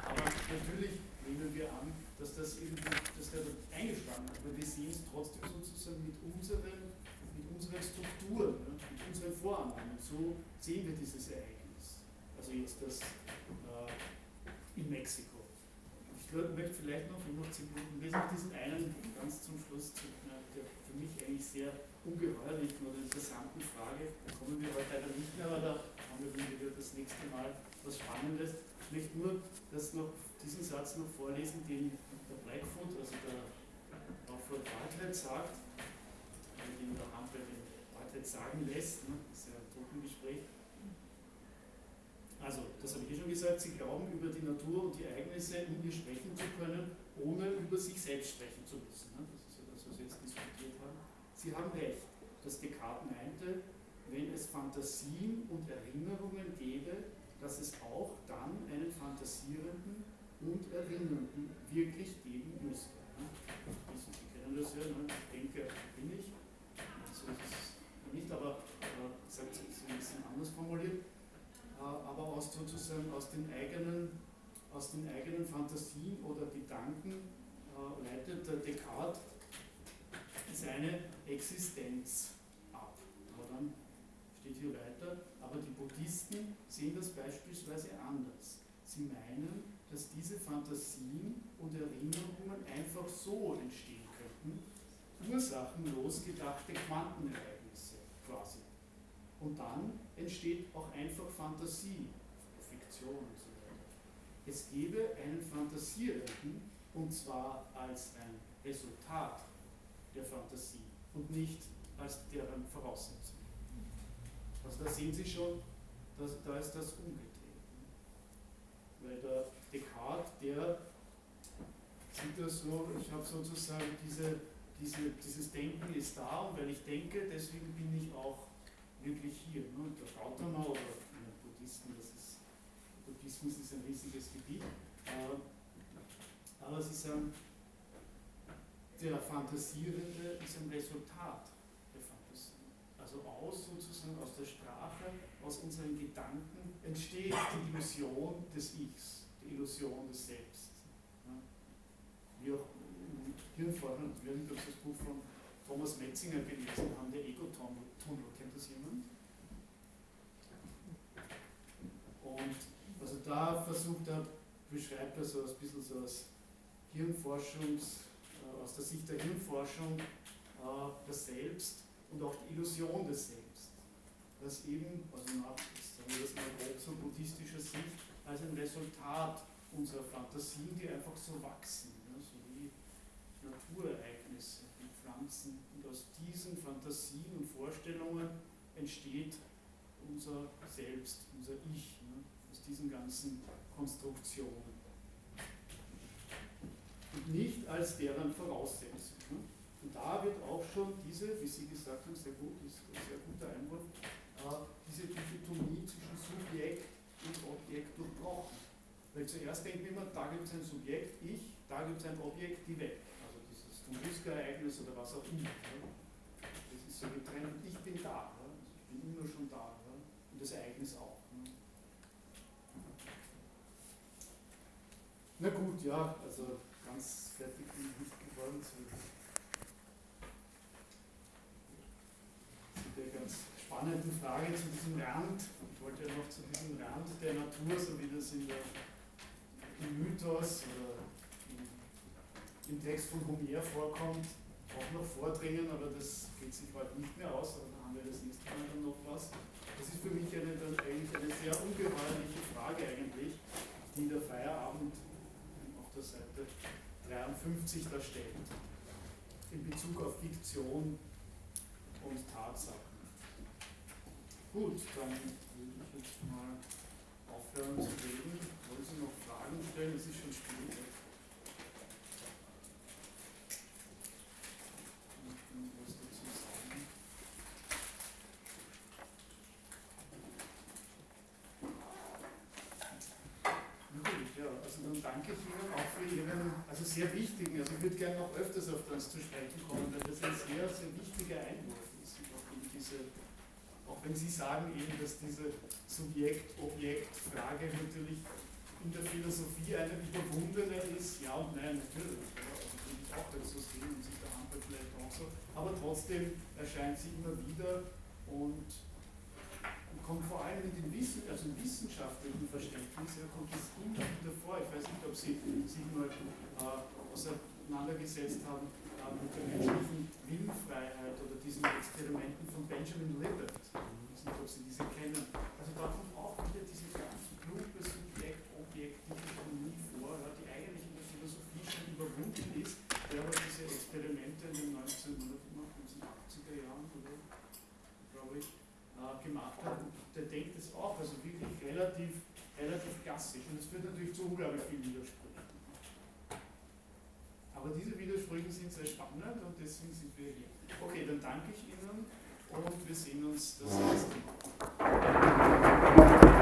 Aber natürlich nehmen wir an, dass das eben, dass der dort eingeschlagen hat. Aber wir sehen es trotzdem sozusagen mit unseren, mit unseren Strukturen, mit unseren Vorannahmen. So sehen wir dieses Ereignis. Also jetzt das äh, in Mexiko. Ich möchte vielleicht noch, noch zehn Minuten, lesen diesen einen ganz zum Schluss zu der für mich eigentlich sehr ungeheuerlichen oder interessanten Frage. Da kommen wir heute leider nicht mehr, aber da haben wir wieder das nächste Mal was Spannendes. Ich möchte nur das noch, diesen Satz noch vorlesen, den Blackfoot, also der Alfred Whitehead sagt, den der Hampel den Whitehead sagen lässt, ne, das ist ja ein Druckengespräch. Also, das habe ich eh schon gesagt, sie glauben, über die Natur und die Ereignisse in ihr sprechen zu können, ohne über sich selbst sprechen zu müssen. Ne? Das ist ja das, was wir jetzt diskutiert haben. Sie haben recht, dass Descartes meinte, wenn es Fantasien und Erinnerungen gäbe, dass es auch dann einen fantasierenden und Erinnernden wirklich geben müsste. Also, Sie kennen das ja, ne? ich denke, bin ich. So ist es nicht, aber äh, sagt es ein bisschen anders formuliert. Äh, aber aus sozusagen aus den eigenen, aus den eigenen Fantasien oder Gedanken äh, leitet der Descartes seine Existenz steht hier weiter, aber die Buddhisten sehen das beispielsweise anders. Sie meinen, dass diese Fantasien und Erinnerungen einfach so entstehen könnten, ursachenlos gedachte Quantenereignisse quasi. Und dann entsteht auch einfach Fantasie, Fiktion und so weiter. Es gäbe einen Fantasierenden, und zwar als ein Resultat der Fantasie und nicht als deren Voraussetzung. Also da sehen Sie schon, dass, da ist das umgekehrt. Weil der Descartes, der sieht das so, ich habe sozusagen diese, diese, dieses Denken ist da und weil ich denke, deswegen bin ich auch wirklich hier. Ne? Der Gautama oder ja, Buddhisten, das ist, Buddhismus ist ein riesiges Gebiet. Äh, aber sie sagen, der Fantasierende ist ein Resultat der. Also aus sozusagen aus der Sprache, aus unseren Gedanken entsteht die Illusion des Ichs, die Illusion des Selbst. Wie auch im Hirnforschung, wir haben das Buch von Thomas Metzinger gelesen haben, der Ego-Tunnel. Kennt das jemand? Und also da versucht er, beschreibt er so ein bisschen so aus Hirnforschungs, äh, aus der Sicht der Hirnforschung äh, das Selbst und auch die Illusion des Selbst. Das eben, also nach, sagen wir das mal grob so buddhistischer Sicht, als ein Resultat unserer Fantasien, die einfach so wachsen, ja, so wie Naturereignisse. Pflanzen. Und aus diesen Fantasien und Vorstellungen entsteht unser Selbst, unser Ich, ne? aus diesen ganzen Konstruktionen. Und nicht als deren Voraussetzung. Und da wird auch schon diese, wie Sie gesagt haben, sehr gut, ist ein sehr guter Einwurf, äh, diese Dichotomie zwischen Subjekt und Objekt durchbrochen. Weil zuerst wir immer, da gibt es ein Subjekt, ich, da gibt es ein Objekt, die Welt. Tunguska-Ereignis oder was auch immer. Das ist so getrennt. Ich bin da. Ich bin immer schon da. Und das Ereignis auch. Na gut, ja, also ganz fertig bin ich nicht geworden. Zu der ganz spannenden Frage zu diesem Rand. Ich wollte ja noch zu diesem Rand der Natur, so wie das in der im Mythos oder im Text von Homer vorkommt, auch noch vordringen, aber das geht sich heute nicht mehr aus, aber dann haben wir das nächste Mal dann noch was. Das ist für mich eine, eigentlich eine sehr ungeheuerliche Frage eigentlich, die der Feierabend auf der Seite 53 da stellt, in Bezug auf Fiktion und Tatsachen. Gut, dann würde ich jetzt mal aufhören zu reden. Wollen Sie noch Fragen stellen? Es ist schon spät. sehr wichtigen, also ich würde gerne noch öfters auf das zu sprechen kommen, weil das ein sehr, sehr wichtiger Einwurf ist. Auch, diese, auch wenn Sie sagen eben, dass diese Subjekt-Objekt-Frage natürlich in der Philosophie eine überwundene ist, ja und nein, natürlich. Würde ich auch dazu sehen und sich der Handel vielleicht auch so. Aber trotzdem erscheint sie immer wieder und kommt vor allem in den Wissen, also im wissenschaftlichen Verständnis, ja, kommt es immer wieder vor. Ich weiß nicht, ob Sie sich mal äh, auseinandergesetzt haben mit der menschlichen Willensfreiheit oder diesen Experimenten von Benjamin Libet. Ich Sie diese kennen. Also da kommt auch wieder diese ganz plumpe Subjekt-Objekt-Dichotomie vor, ja, die eigentlich in der Philosophie schon überwunden ist, der aber diese Experimente in den 1980er Jahren, äh, gemacht hat. Der denkt es auch, also wirklich relativ, relativ klassisch. Und es führt natürlich zu unglaublich viel Widerspruch. Aber diese Widersprüche sind sehr spannend und deswegen sind wir hier. Okay, dann danke ich Ihnen und wir sehen uns das nächste Mal.